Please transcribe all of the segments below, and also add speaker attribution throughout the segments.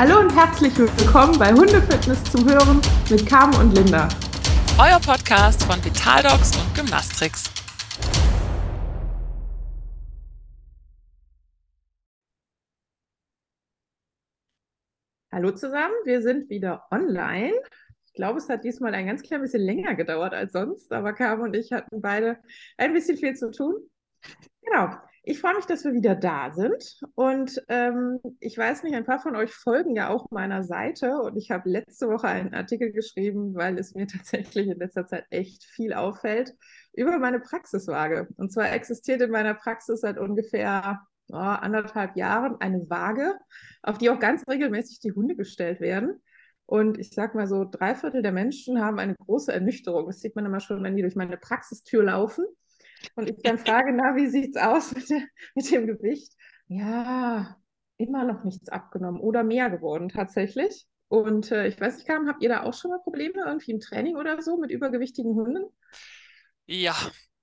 Speaker 1: Hallo und herzlich willkommen bei Hundefitness zum Hören mit Carmen und Linda.
Speaker 2: Euer Podcast von Vitaldogs und Gymnastrix.
Speaker 1: Hallo zusammen, wir sind wieder online. Ich glaube, es hat diesmal ein ganz klein bisschen länger gedauert als sonst, aber Carmen und ich hatten beide ein bisschen viel zu tun. Genau. Ich freue mich, dass wir wieder da sind. Und ähm, ich weiß nicht, ein paar von euch folgen ja auch meiner Seite. Und ich habe letzte Woche einen Artikel geschrieben, weil es mir tatsächlich in letzter Zeit echt viel auffällt, über meine Praxiswaage. Und zwar existiert in meiner Praxis seit ungefähr oh, anderthalb Jahren eine Waage, auf die auch ganz regelmäßig die Hunde gestellt werden. Und ich sage mal so, drei Viertel der Menschen haben eine große Ernüchterung. Das sieht man immer schon, wenn die durch meine Praxistür laufen und ich dann frage, na, wie sieht es aus mit, der, mit dem Gewicht? Ja, immer noch nichts abgenommen oder mehr geworden tatsächlich. Und äh, ich weiß nicht, Carmen, habt ihr da auch schon mal Probleme irgendwie im Training oder so mit übergewichtigen Hunden?
Speaker 2: Ja,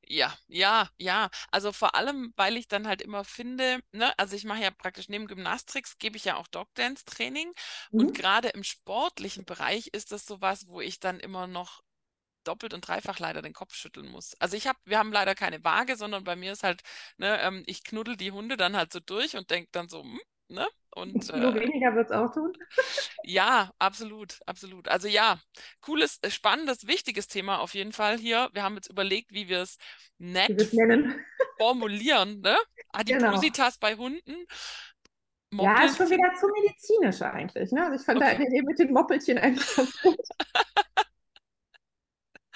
Speaker 2: ja, ja, ja. Also vor allem, weil ich dann halt immer finde, ne, also ich mache ja praktisch neben Gymnastrix, gebe ich ja auch Dogdance-Training. Mhm. Und gerade im sportlichen Bereich ist das sowas, wo ich dann immer noch doppelt und dreifach leider den Kopf schütteln muss. Also ich habe, wir haben leider keine Waage, sondern bei mir ist halt, ne, ähm, ich knuddel die Hunde dann halt so durch und denke dann so, hm, ne? Und,
Speaker 1: äh, weniger wird es auch tun.
Speaker 2: ja, absolut, absolut. Also ja, cooles, äh, spannendes, wichtiges Thema auf jeden Fall hier. Wir haben jetzt überlegt, wie wir es nett formulieren, ne? Adipositas genau. bei Hunden.
Speaker 1: Moppeln. Ja, ist schon wieder zu medizinisch eigentlich. Ne? Also ich fand okay. da Idee mit den Moppelchen eigentlich ganz gut.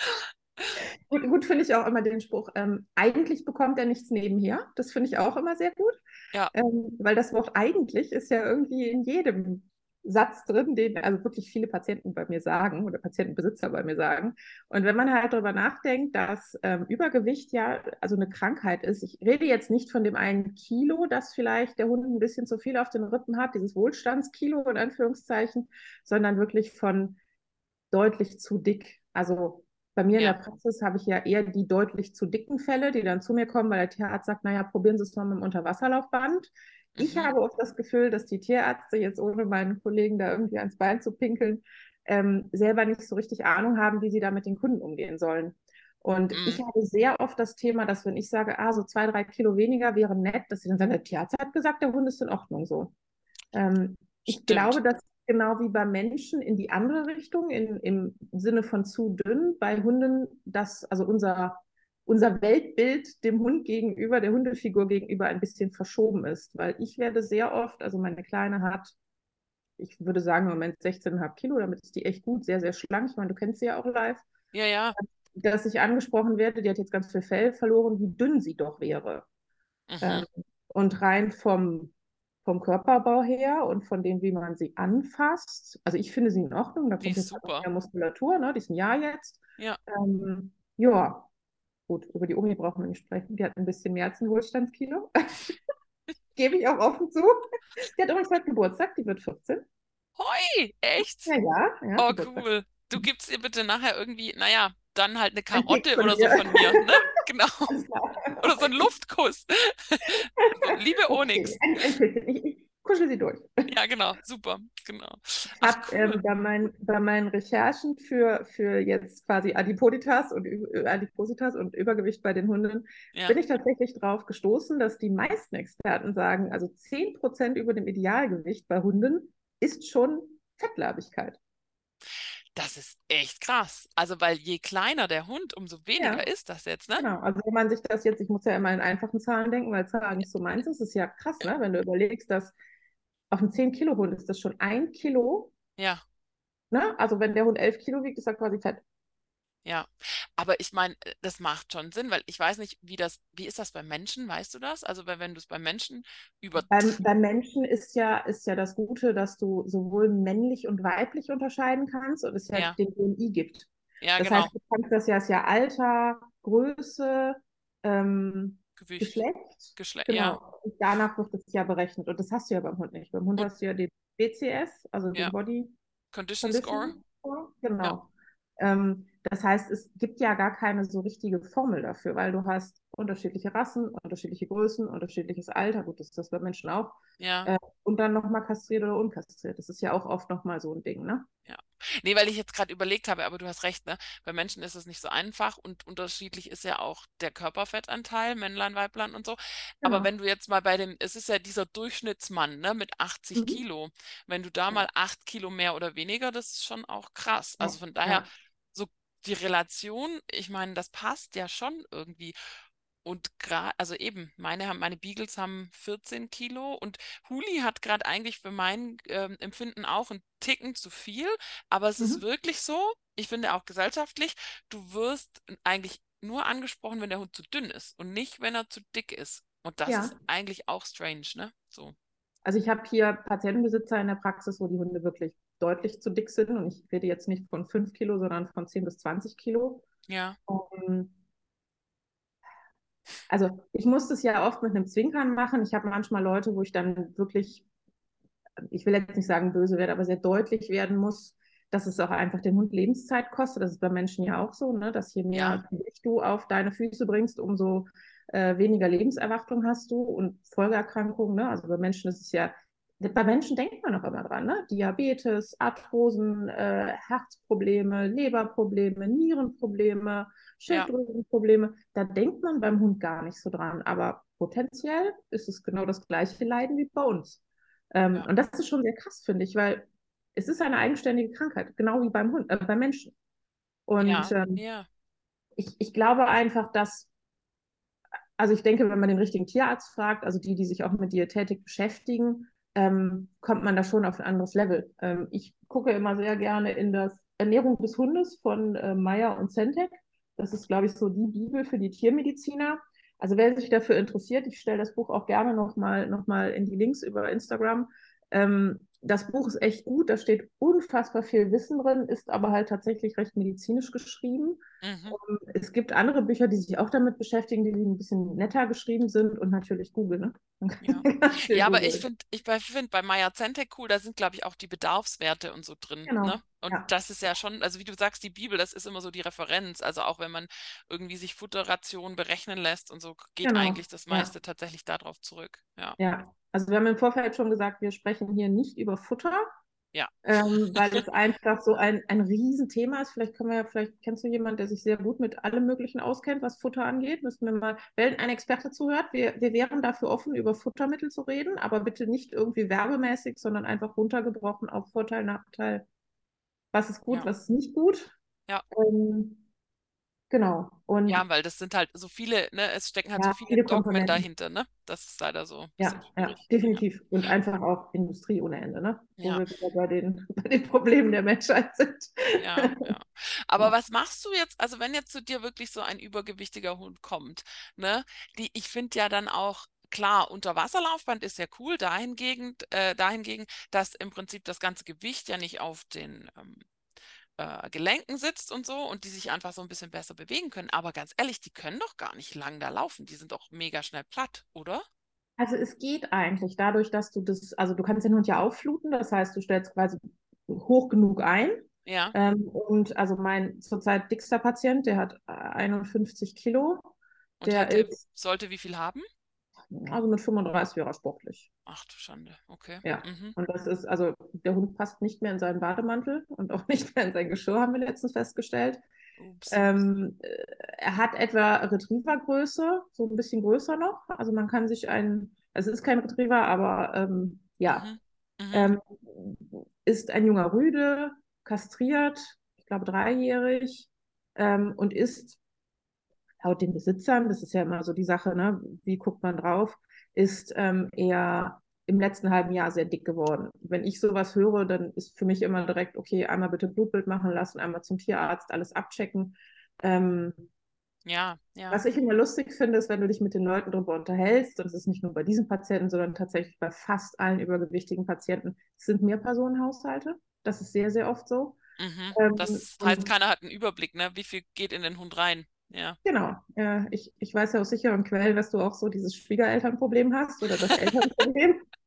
Speaker 1: Gut, gut finde ich auch immer den Spruch, ähm, eigentlich bekommt er nichts nebenher. Das finde ich auch immer sehr gut. Ja. Ähm, weil das Wort eigentlich ist ja irgendwie in jedem Satz drin, den also wirklich viele Patienten bei mir sagen oder Patientenbesitzer bei mir sagen. Und wenn man halt darüber nachdenkt, dass ähm, Übergewicht ja also eine Krankheit ist, ich rede jetzt nicht von dem einen Kilo, das vielleicht der Hund ein bisschen zu viel auf den Rippen hat, dieses Wohlstandskilo in Anführungszeichen, sondern wirklich von deutlich zu dick. Also bei mir ja. in der Praxis habe ich ja eher die deutlich zu dicken Fälle, die dann zu mir kommen, weil der Tierarzt sagt, naja, probieren Sie es mal mit dem Unterwasserlaufband. Mhm. Ich habe oft das Gefühl, dass die Tierärzte jetzt ohne meinen Kollegen da irgendwie ans Bein zu pinkeln, ähm, selber nicht so richtig Ahnung haben, wie sie da mit den Kunden umgehen sollen. Und mhm. ich habe sehr oft das Thema, dass wenn ich sage, ah, so zwei, drei Kilo weniger wäre nett, dass sie dann sagen, der Tierarzt hat gesagt, der Hund ist in Ordnung so. Ähm, ich glaube, dass genau wie bei Menschen in die andere Richtung, in, im Sinne von zu dünn. Bei Hunden, dass also unser, unser Weltbild dem Hund gegenüber, der Hundefigur gegenüber ein bisschen verschoben ist. Weil ich werde sehr oft, also meine Kleine hat, ich würde sagen im Moment 16,5 Kilo, damit ist die echt gut, sehr, sehr schlank. Ich meine, du kennst sie ja auch live.
Speaker 2: Ja, ja.
Speaker 1: Dass ich angesprochen werde, die hat jetzt ganz viel Fell verloren, wie dünn sie doch wäre. Mhm. Ähm, und rein vom vom Körperbau her und von dem, wie man sie anfasst. Also ich finde sie in Ordnung, da kommt jetzt halt mehr Muskulatur, ne? die ist ein Jahr jetzt.
Speaker 2: Ja.
Speaker 1: Ähm, ja, gut, über die Omi brauchen wir nicht sprechen. Die hat ein bisschen mehr als ein Wohlstandskilo. Gebe ich auch offen zu. Die hat übrigens heute Geburtstag, die wird 14.
Speaker 2: Hoi, echt?
Speaker 1: Ja, ja. ja
Speaker 2: oh, cool. Du gibst ihr bitte nachher irgendwie, naja, dann halt eine Karotte oder so von mir. Ne? Genau. oder so ein Luftkuss. so, Liebe Onyx. Okay.
Speaker 1: Ich, kuschel sie durch.
Speaker 2: Ja, genau, super, genau.
Speaker 1: Ich habe cool. ähm, bei, mein, bei, meinen Recherchen für, für jetzt quasi Adipositas und, Adipositas und Übergewicht bei den Hunden ja. bin ich tatsächlich darauf gestoßen, dass die meisten Experten sagen, also 10% über dem Idealgewicht bei Hunden ist schon Fettleibigkeit.
Speaker 2: Das ist echt krass. Also, weil je kleiner der Hund, umso weniger ja. ist das jetzt, ne?
Speaker 1: Genau, also wenn man sich das jetzt, ich muss ja immer in einfachen Zahlen denken, weil Zahlen nicht so meins ist, ist ja krass, ne? Wenn du überlegst, dass auf einem 10-Kilo-Hund ist das schon ein Kilo.
Speaker 2: Ja.
Speaker 1: Ne? Also wenn der Hund 11 Kilo wiegt, ist er quasi fett.
Speaker 2: Ja, aber ich meine, äh, das macht schon Sinn, weil ich weiß nicht, wie das, wie ist das bei Menschen, weißt du das? Also wenn, wenn du es bei Menschen über.
Speaker 1: Beim, beim Menschen ist ja, ist ja das Gute, dass du sowohl männlich und weiblich unterscheiden kannst und es ja, ja. den BMI gibt.
Speaker 2: Ja,
Speaker 1: das
Speaker 2: genau.
Speaker 1: heißt, du kannst das ja, ist ja Alter, Größe, ähm,
Speaker 2: Gewicht.
Speaker 1: Geschlecht.
Speaker 2: Geschlecht,
Speaker 1: genau.
Speaker 2: ja.
Speaker 1: Und danach wird es ja berechnet. Und das hast du ja beim Hund nicht. Beim Hund und, hast du ja den BCS, also ja. den Body
Speaker 2: Condition, Condition Score.
Speaker 1: Score. Genau. Ja. Ähm, das heißt, es gibt ja gar keine so richtige Formel dafür, weil du hast unterschiedliche Rassen, unterschiedliche Größen, unterschiedliches Alter. Gut, das ist das bei Menschen auch.
Speaker 2: Ja.
Speaker 1: Äh, und dann nochmal kastriert oder unkastriert. Das ist ja auch oft nochmal so ein Ding, ne?
Speaker 2: Ja. Nee, weil ich jetzt gerade überlegt habe, aber du hast recht, ne? Bei Menschen ist es nicht so einfach und unterschiedlich ist ja auch der Körperfettanteil, Männlein, Weiblein und so. Genau. Aber wenn du jetzt mal bei dem, es ist ja dieser Durchschnittsmann, ne, mit 80 mhm. Kilo, wenn du da ja. mal 8 Kilo mehr oder weniger, das ist schon auch krass. Also von daher, ja. Die Relation, ich meine, das passt ja schon irgendwie. Und gerade, also eben, meine, meine Beagles haben 14 Kilo und Huli hat gerade eigentlich für mein ähm, Empfinden auch einen Ticken zu viel, aber es mhm. ist wirklich so, ich finde auch gesellschaftlich, du wirst eigentlich nur angesprochen, wenn der Hund zu dünn ist und nicht, wenn er zu dick ist. Und das ja. ist eigentlich auch strange, ne? So.
Speaker 1: Also ich habe hier Patientenbesitzer in der Praxis, wo die Hunde wirklich deutlich zu dick sind und ich rede jetzt nicht von 5 Kilo, sondern von 10 bis 20 Kilo.
Speaker 2: Ja.
Speaker 1: Um, also ich muss das ja oft mit einem Zwinkern machen. Ich habe manchmal Leute, wo ich dann wirklich, ich will jetzt nicht sagen böse werde, aber sehr deutlich werden muss, dass es auch einfach den Hund Lebenszeit kostet. Das ist bei Menschen ja auch so, ne? dass je mehr ja. du auf deine Füße bringst, umso äh, weniger Lebenserwartung hast du und Folgeerkrankungen. Ne? Also bei Menschen ist es ja, bei Menschen denkt man auch immer dran, ne? Diabetes, Arthrosen, äh, Herzprobleme, Leberprobleme, Nierenprobleme, Schilddrüsenprobleme. Ja. Da denkt man beim Hund gar nicht so dran. Aber potenziell ist es genau das gleiche Leiden wie bei uns. Ähm, ja. Und das ist schon sehr krass, finde ich, weil es ist eine eigenständige Krankheit, genau wie beim Hund, äh, beim Menschen. Und ja. Ähm, ja. Ich, ich glaube einfach, dass, also ich denke, wenn man den richtigen Tierarzt fragt, also die, die sich auch mit Diätetik beschäftigen, ähm, kommt man da schon auf ein anderes Level. Ähm, ich gucke immer sehr gerne in das Ernährung des Hundes von äh, Meyer und Zentek. Das ist, glaube ich, so die Bibel für die Tiermediziner. Also wer sich dafür interessiert, ich stelle das Buch auch gerne nochmal noch mal in die Links über Instagram. Ähm, das Buch ist echt gut, da steht unfassbar viel Wissen drin, ist aber halt tatsächlich recht medizinisch geschrieben. Mhm. Um, es gibt andere Bücher, die sich auch damit beschäftigen, die ein bisschen netter geschrieben sind und natürlich Google. Ne?
Speaker 2: Ja, ja aber ich finde ich find bei Maya Zentek cool, da sind, glaube ich, auch die Bedarfswerte und so drin. Genau. Ne? Und ja. das ist ja schon, also wie du sagst, die Bibel, das ist immer so die Referenz. Also auch wenn man irgendwie sich Futterrationen berechnen lässt und so, geht genau. eigentlich das meiste ja. tatsächlich darauf zurück. Ja.
Speaker 1: ja, also wir haben im Vorfeld schon gesagt, wir sprechen hier nicht über Futter.
Speaker 2: Ja.
Speaker 1: Ähm, weil es einfach so ein, ein Riesenthema ist. Vielleicht können wir ja, vielleicht kennst du jemanden, der sich sehr gut mit allem Möglichen auskennt, was Futter angeht. Müssen wir mal, wenn ein Experte zuhört, wir, wir wären dafür offen, über Futtermittel zu reden, aber bitte nicht irgendwie werbemäßig, sondern einfach runtergebrochen auf Vorteil, Nachteil. Was ist gut, ja. was ist nicht gut.
Speaker 2: Ja.
Speaker 1: Ähm, Genau.
Speaker 2: Und ja, weil das sind halt so viele, ne, es stecken halt ja, so viele, viele Dogmen dahinter, ne? Das ist leider so.
Speaker 1: Ja, ja, definitiv. Und einfach auch Industrie ohne Ende, ne? Wo ja. wir wieder bei den, bei den Problemen der Menschheit sind.
Speaker 2: Ja, ja. Aber was machst du jetzt, also wenn jetzt zu dir wirklich so ein übergewichtiger Hund kommt, ne? Die, ich finde ja dann auch, klar, Unterwasserlaufband ist ja cool, dahingegen, äh, dahingegen, dass im Prinzip das ganze Gewicht ja nicht auf den ähm, äh, Gelenken sitzt und so und die sich einfach so ein bisschen besser bewegen können. Aber ganz ehrlich, die können doch gar nicht lang da laufen. Die sind doch mega schnell platt, oder?
Speaker 1: Also es geht eigentlich dadurch, dass du das, also du kannst den Hund ja auffluten, das heißt, du stellst quasi hoch genug ein.
Speaker 2: Ja.
Speaker 1: Ähm, und also mein zurzeit dickster Patient, der hat 51 Kilo.
Speaker 2: Und der ist, sollte wie viel haben?
Speaker 1: Also mit 35 wäre er sportlich.
Speaker 2: Ach du Schande, okay.
Speaker 1: Ja, mhm. und das ist, also der Hund passt nicht mehr in seinen Bademantel und auch nicht mehr in sein Geschirr, haben wir letztens festgestellt. Ähm, äh, er hat etwa Retrievergröße, so ein bisschen größer noch. Also man kann sich ein, es ist kein Retriever, aber ähm, ja, mhm. Mhm. Ähm, ist ein junger Rüde, kastriert, ich glaube dreijährig ähm, und ist laut den Besitzern, das ist ja immer so die Sache, ne, wie guckt man drauf, ist ähm, er im letzten halben Jahr sehr dick geworden. Wenn ich sowas höre, dann ist für mich immer direkt, okay, einmal bitte Blutbild machen lassen, einmal zum Tierarzt, alles abchecken. Ähm,
Speaker 2: ja, ja.
Speaker 1: Was ich immer lustig finde, ist, wenn du dich mit den Leuten darüber unterhältst, und es ist nicht nur bei diesen Patienten, sondern tatsächlich bei fast allen übergewichtigen Patienten, es sind Mehrpersonenhaushalte. Das ist sehr, sehr oft so.
Speaker 2: Mhm. Ähm, das heißt, keiner hat einen Überblick, ne? wie viel geht in den Hund rein. Ja.
Speaker 1: Genau. Ja, ich, ich weiß ja aus sicheren Quellen, dass du auch so dieses Schwiegerelternproblem hast oder das Elternproblem.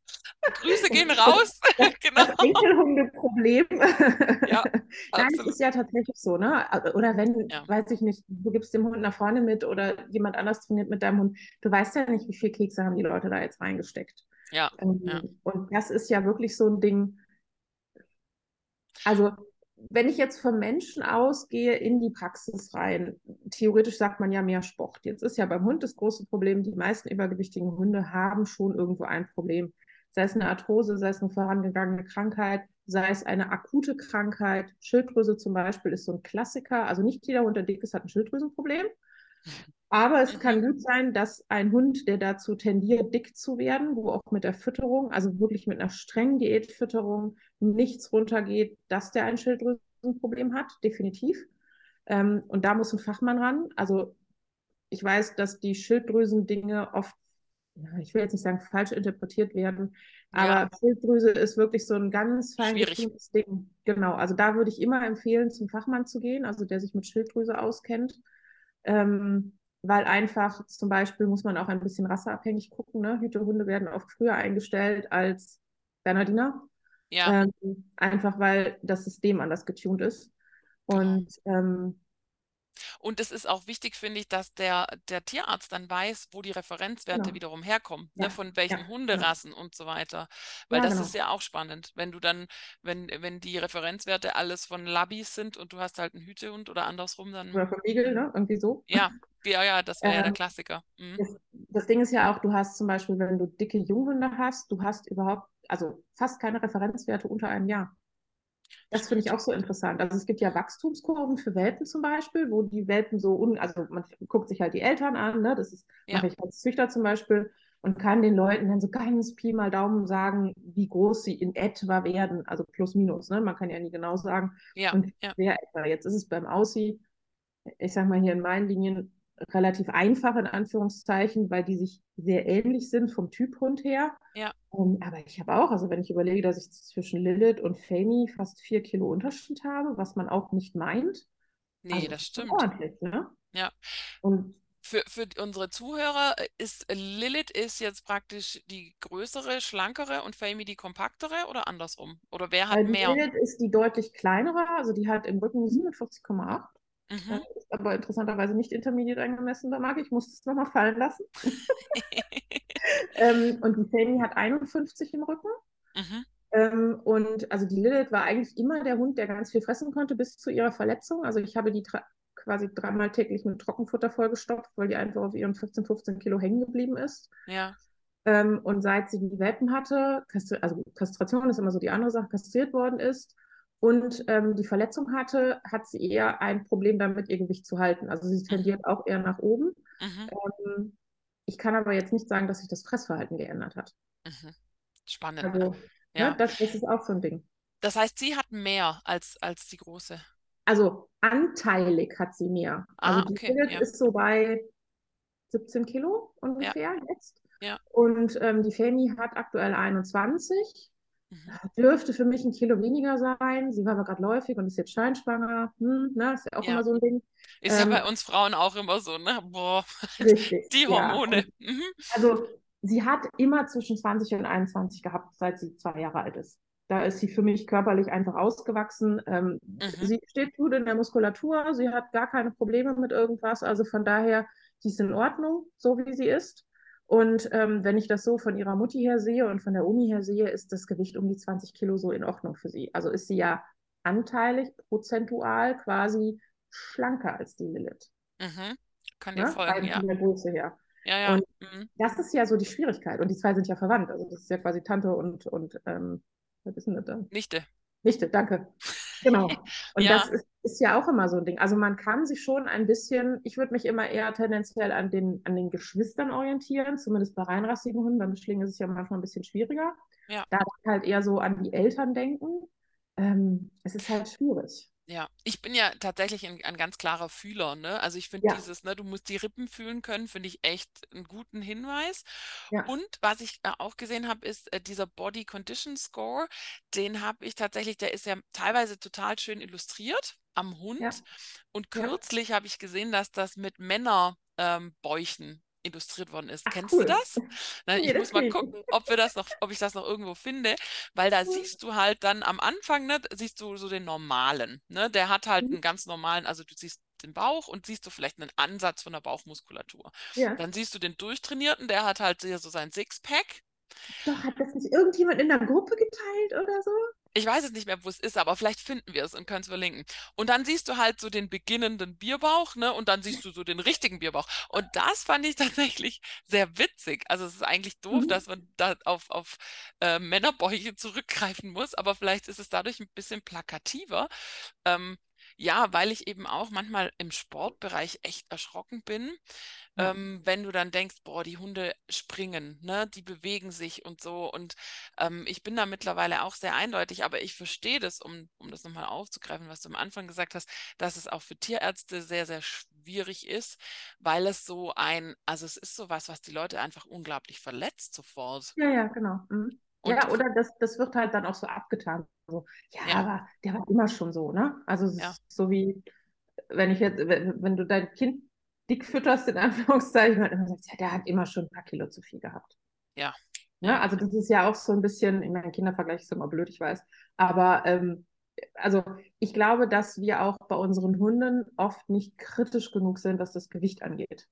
Speaker 2: Grüße gehen raus.
Speaker 1: Das, genau. das Enkelhunde-Problem. Ja, Nein, es ist ja tatsächlich so, ne? Oder wenn, ja. weiß ich nicht, du gibst dem Hund nach vorne mit oder jemand anders trainiert mit deinem Hund, du weißt ja nicht, wie viel Kekse haben die Leute da jetzt reingesteckt.
Speaker 2: Ja.
Speaker 1: Ähm,
Speaker 2: ja.
Speaker 1: Und das ist ja wirklich so ein Ding. Also wenn ich jetzt vom Menschen ausgehe in die Praxis rein, theoretisch sagt man ja mehr Sport. Jetzt ist ja beim Hund das große Problem, die meisten übergewichtigen Hunde haben schon irgendwo ein Problem. Sei es eine Arthrose, sei es eine vorangegangene Krankheit, sei es eine akute Krankheit. Schilddrüse zum Beispiel ist so ein Klassiker. Also nicht jeder Hund, der dick ist, hat ein Schilddrüsenproblem. Aber es kann gut sein, dass ein Hund, der dazu tendiert, dick zu werden, wo auch mit der Fütterung, also wirklich mit einer strengen Diätfütterung, nichts runtergeht, dass der ein Schilddrüsenproblem hat, definitiv. Ähm, und da muss ein Fachmann ran. Also ich weiß, dass die Schilddrüsen-Dinge oft, ja, ich will jetzt nicht sagen falsch interpretiert werden, aber ja. Schilddrüse ist wirklich so ein ganz fein Ding. Genau, also da würde ich immer empfehlen, zum Fachmann zu gehen, also der sich mit Schilddrüse auskennt. Ähm, weil einfach zum Beispiel muss man auch ein bisschen rasseabhängig gucken. Ne? Hütehunde werden oft früher eingestellt als Bernardiner.
Speaker 2: Ja.
Speaker 1: Ähm, einfach weil das System anders getunt ist. Und ähm,
Speaker 2: und es ist auch wichtig, finde ich, dass der, der Tierarzt dann weiß, wo die Referenzwerte genau. wiederum herkommen, ne, ja. ne, von welchen ja. Hunderassen ja. und so weiter. Weil das genau. ist ja auch spannend, wenn du dann, wenn, wenn die Referenzwerte alles von Labis sind und du hast halt einen Hütehund oder andersrum, dann.
Speaker 1: Oder vom Igel, ne? Irgendwie so.
Speaker 2: Ja, ja, ja, das wäre ähm, ja der ähm, Klassiker. Mhm.
Speaker 1: Das, das Ding ist ja auch, du hast zum Beispiel, wenn du dicke Junghunde hast, du hast überhaupt, also fast keine Referenzwerte unter einem Jahr. Das finde ich auch so interessant. Also es gibt ja Wachstumskurven für Welpen zum Beispiel, wo die Welpen so, un also man guckt sich halt die Eltern an, ne? das ist, ja. mache ich als Züchter zum Beispiel und kann den Leuten dann so ganz Pi mal Daumen sagen, wie groß sie in etwa werden, also plus minus, ne? man kann ja nie genau sagen.
Speaker 2: Ja,
Speaker 1: und
Speaker 2: ja.
Speaker 1: wer etwa. Jetzt ist es beim Aussie, ich sage mal hier in meinen Linien, relativ einfach in Anführungszeichen, weil die sich sehr ähnlich sind vom Typ Hund her.
Speaker 2: Ja.
Speaker 1: Um, ähm, aber ich habe auch, also wenn ich überlege, dass ich zwischen Lilith und Fanny fast vier Kilo Unterschied habe, was man auch nicht meint.
Speaker 2: Nee, also, das stimmt.
Speaker 1: Ordentlich, ne?
Speaker 2: Ja.
Speaker 1: Und
Speaker 2: für, für unsere Zuhörer ist Lilith ist jetzt praktisch die größere, schlankere und Fami die kompaktere oder andersrum? Oder wer hat also mehr?
Speaker 1: Lilith ist die deutlich kleinere, also die hat im Rücken 47,8 Mhm. Ist aber interessanterweise nicht intermediate eingemessen da mag Ich muss es nochmal fallen lassen. ähm, und die Fanny hat 51 im Rücken. Mhm. Ähm, und also die Lilith war eigentlich immer der Hund, der ganz viel fressen konnte bis zu ihrer Verletzung. Also ich habe die quasi dreimal täglich mit Trockenfutter vollgestopft, weil die einfach auf ihren 15, 15 Kilo hängen geblieben ist.
Speaker 2: Ja.
Speaker 1: Ähm, und seit sie die Welpen hatte, also Kastration ist immer so die andere Sache, kastriert worden ist, und ähm, die Verletzung hatte, hat sie eher ein Problem damit, ihr Gewicht zu halten. Also sie tendiert auch eher nach oben. Ähm, ich kann aber jetzt nicht sagen, dass sich das Fressverhalten geändert hat.
Speaker 2: Mhm. Spannend.
Speaker 1: Also, ja. Ne, das, das, ist auch so ein Ding.
Speaker 2: Das heißt, sie hat mehr als, als die große.
Speaker 1: Also anteilig hat sie mehr.
Speaker 2: Ah,
Speaker 1: also
Speaker 2: die okay,
Speaker 1: ja. ist so bei 17 Kilo ungefähr
Speaker 2: ja.
Speaker 1: jetzt.
Speaker 2: Ja.
Speaker 1: Und ähm, die Fanny hat aktuell 21 Mhm. Dürfte für mich ein Kilo weniger sein. Sie war aber gerade läufig und ist jetzt scheinschwanger. Hm, ne, ist ja auch ja. immer so ein Ding.
Speaker 2: Ist ähm, ja bei uns Frauen auch immer so, ne? Boah, richtig, die Hormone.
Speaker 1: Ja. Mhm. Also sie hat immer zwischen 20 und 21 gehabt, seit sie zwei Jahre alt ist. Da ist sie für mich körperlich einfach ausgewachsen. Ähm, mhm. Sie steht gut in der Muskulatur, sie hat gar keine Probleme mit irgendwas. Also von daher, sie ist in Ordnung, so wie sie ist. Und ähm, wenn ich das so von ihrer Mutti her sehe und von der Uni her sehe, ist das Gewicht um die 20 Kilo so in Ordnung für sie. Also ist sie ja anteilig, prozentual quasi schlanker als die Lilith.
Speaker 2: Mhm. Kann dir ne? folgen, ja.
Speaker 1: Von der Größe her.
Speaker 2: Ja, ja.
Speaker 1: Und mhm. das ist ja so die Schwierigkeit. Und die zwei sind ja verwandt. Also das ist ja quasi Tante und, und ähm, was ist denn das dann?
Speaker 2: Nichte.
Speaker 1: Nichte, danke. Genau. Und ja. das ist, ist, ja auch immer so ein Ding. Also man kann sich schon ein bisschen, ich würde mich immer eher tendenziell an den, an den Geschwistern orientieren, zumindest bei reinrassigen Hunden. Beim Mischling ist es ja manchmal ein bisschen schwieriger.
Speaker 2: Ja.
Speaker 1: Da halt eher so an die Eltern denken. Ähm, es ist halt schwierig.
Speaker 2: Ja, ich bin ja tatsächlich ein, ein ganz klarer Fühler, ne? Also ich finde ja. dieses, ne, du musst die Rippen fühlen können, finde ich echt einen guten Hinweis. Ja. Und was ich äh, auch gesehen habe, ist äh, dieser Body Condition Score, den habe ich tatsächlich, der ist ja teilweise total schön illustriert am Hund. Ja. Und kürzlich habe ich gesehen, dass das mit Männerbäuchen ähm, illustriert worden ist. Ach, Kennst cool. du das? Na, ich nee, muss mal gucken, ob wir das noch, ob ich das noch irgendwo finde, weil da siehst du halt dann am Anfang, ne, siehst du so den normalen, ne? Der hat halt mhm. einen ganz normalen, also du siehst den Bauch und siehst du vielleicht einen Ansatz von der Bauchmuskulatur. Ja. Dann siehst du den durchtrainierten, der hat halt so sein Sixpack.
Speaker 1: Doch, hat das nicht irgendjemand in der Gruppe geteilt oder so?
Speaker 2: Ich weiß es nicht mehr, wo es ist, aber vielleicht finden wir es und können es verlinken. Und dann siehst du halt so den beginnenden Bierbauch, ne? Und dann siehst du so den richtigen Bierbauch. Und das fand ich tatsächlich sehr witzig. Also es ist eigentlich doof, mhm. dass man da auf, auf äh, Männerbäuche zurückgreifen muss, aber vielleicht ist es dadurch ein bisschen plakativer. Ähm, ja, weil ich eben auch manchmal im Sportbereich echt erschrocken bin, ja. ähm, wenn du dann denkst, boah, die Hunde springen, ne, die bewegen sich und so. Und ähm, ich bin da mittlerweile auch sehr eindeutig, aber ich verstehe das, um, um das nochmal aufzugreifen, was du am Anfang gesagt hast, dass es auch für Tierärzte sehr, sehr schwierig ist, weil es so ein, also es ist sowas, was die Leute einfach unglaublich verletzt sofort.
Speaker 1: Ja, ja, genau. Mhm. Ja, oder das, das wird halt dann auch so abgetan. So, ja, ja, aber der war immer schon so, ne? Also ja. so wie, wenn ich jetzt, wenn, wenn, du dein Kind dick fütterst, in Anführungszeichen, und immer sagst, ja, der hat immer schon ein paar Kilo zu viel gehabt.
Speaker 2: Ja.
Speaker 1: Ja, also das ist ja auch so ein bisschen, ich meine, Kindervergleich ist immer blöd, ich weiß. Aber ähm, also ich glaube, dass wir auch bei unseren Hunden oft nicht kritisch genug sind, was das Gewicht angeht.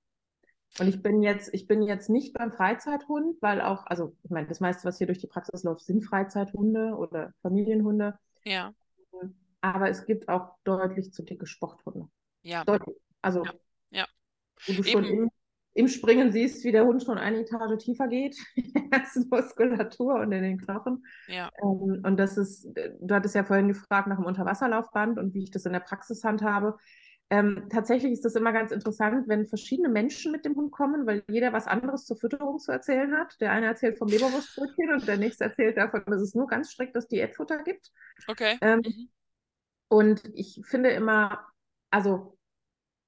Speaker 1: Und ich bin jetzt, ich bin jetzt nicht beim Freizeithund, weil auch, also ich meine, das meiste, was hier durch die Praxis läuft, sind Freizeithunde oder Familienhunde.
Speaker 2: Ja.
Speaker 1: Aber es gibt auch deutlich zu dicke Sporthunde.
Speaker 2: Ja.
Speaker 1: Deutlich. Also,
Speaker 2: ja. ja.
Speaker 1: wo du schon im, im, Springen siehst, wie der Hund schon eine Etage tiefer geht, in der ganzen Muskulatur und in den Knochen.
Speaker 2: Ja.
Speaker 1: Ähm, und das ist, du hattest ja vorhin gefragt nach dem Unterwasserlaufband und wie ich das in der Praxis handhabe. Ähm, tatsächlich ist das immer ganz interessant, wenn verschiedene Menschen mit dem Hund kommen, weil jeder was anderes zur Fütterung zu erzählen hat. Der eine erzählt vom Leberwurstbrötchen und der nächste erzählt davon, dass es nur ganz strikt das Diätfutter gibt.
Speaker 2: Okay.
Speaker 1: Ähm, mhm. Und ich finde immer, also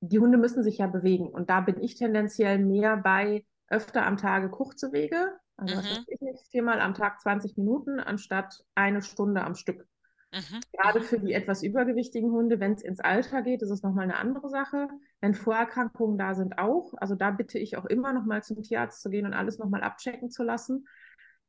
Speaker 1: die Hunde müssen sich ja bewegen und da bin ich tendenziell mehr bei öfter am Tage kurze Wege, also mhm. was weiß ich nicht, viermal am Tag 20 Minuten anstatt eine Stunde am Stück. Mhm. Gerade für die etwas übergewichtigen Hunde, wenn es ins Alter geht, ist es nochmal eine andere Sache. Wenn Vorerkrankungen da sind, auch. Also da bitte ich auch immer nochmal zum Tierarzt zu gehen und alles nochmal abchecken zu lassen.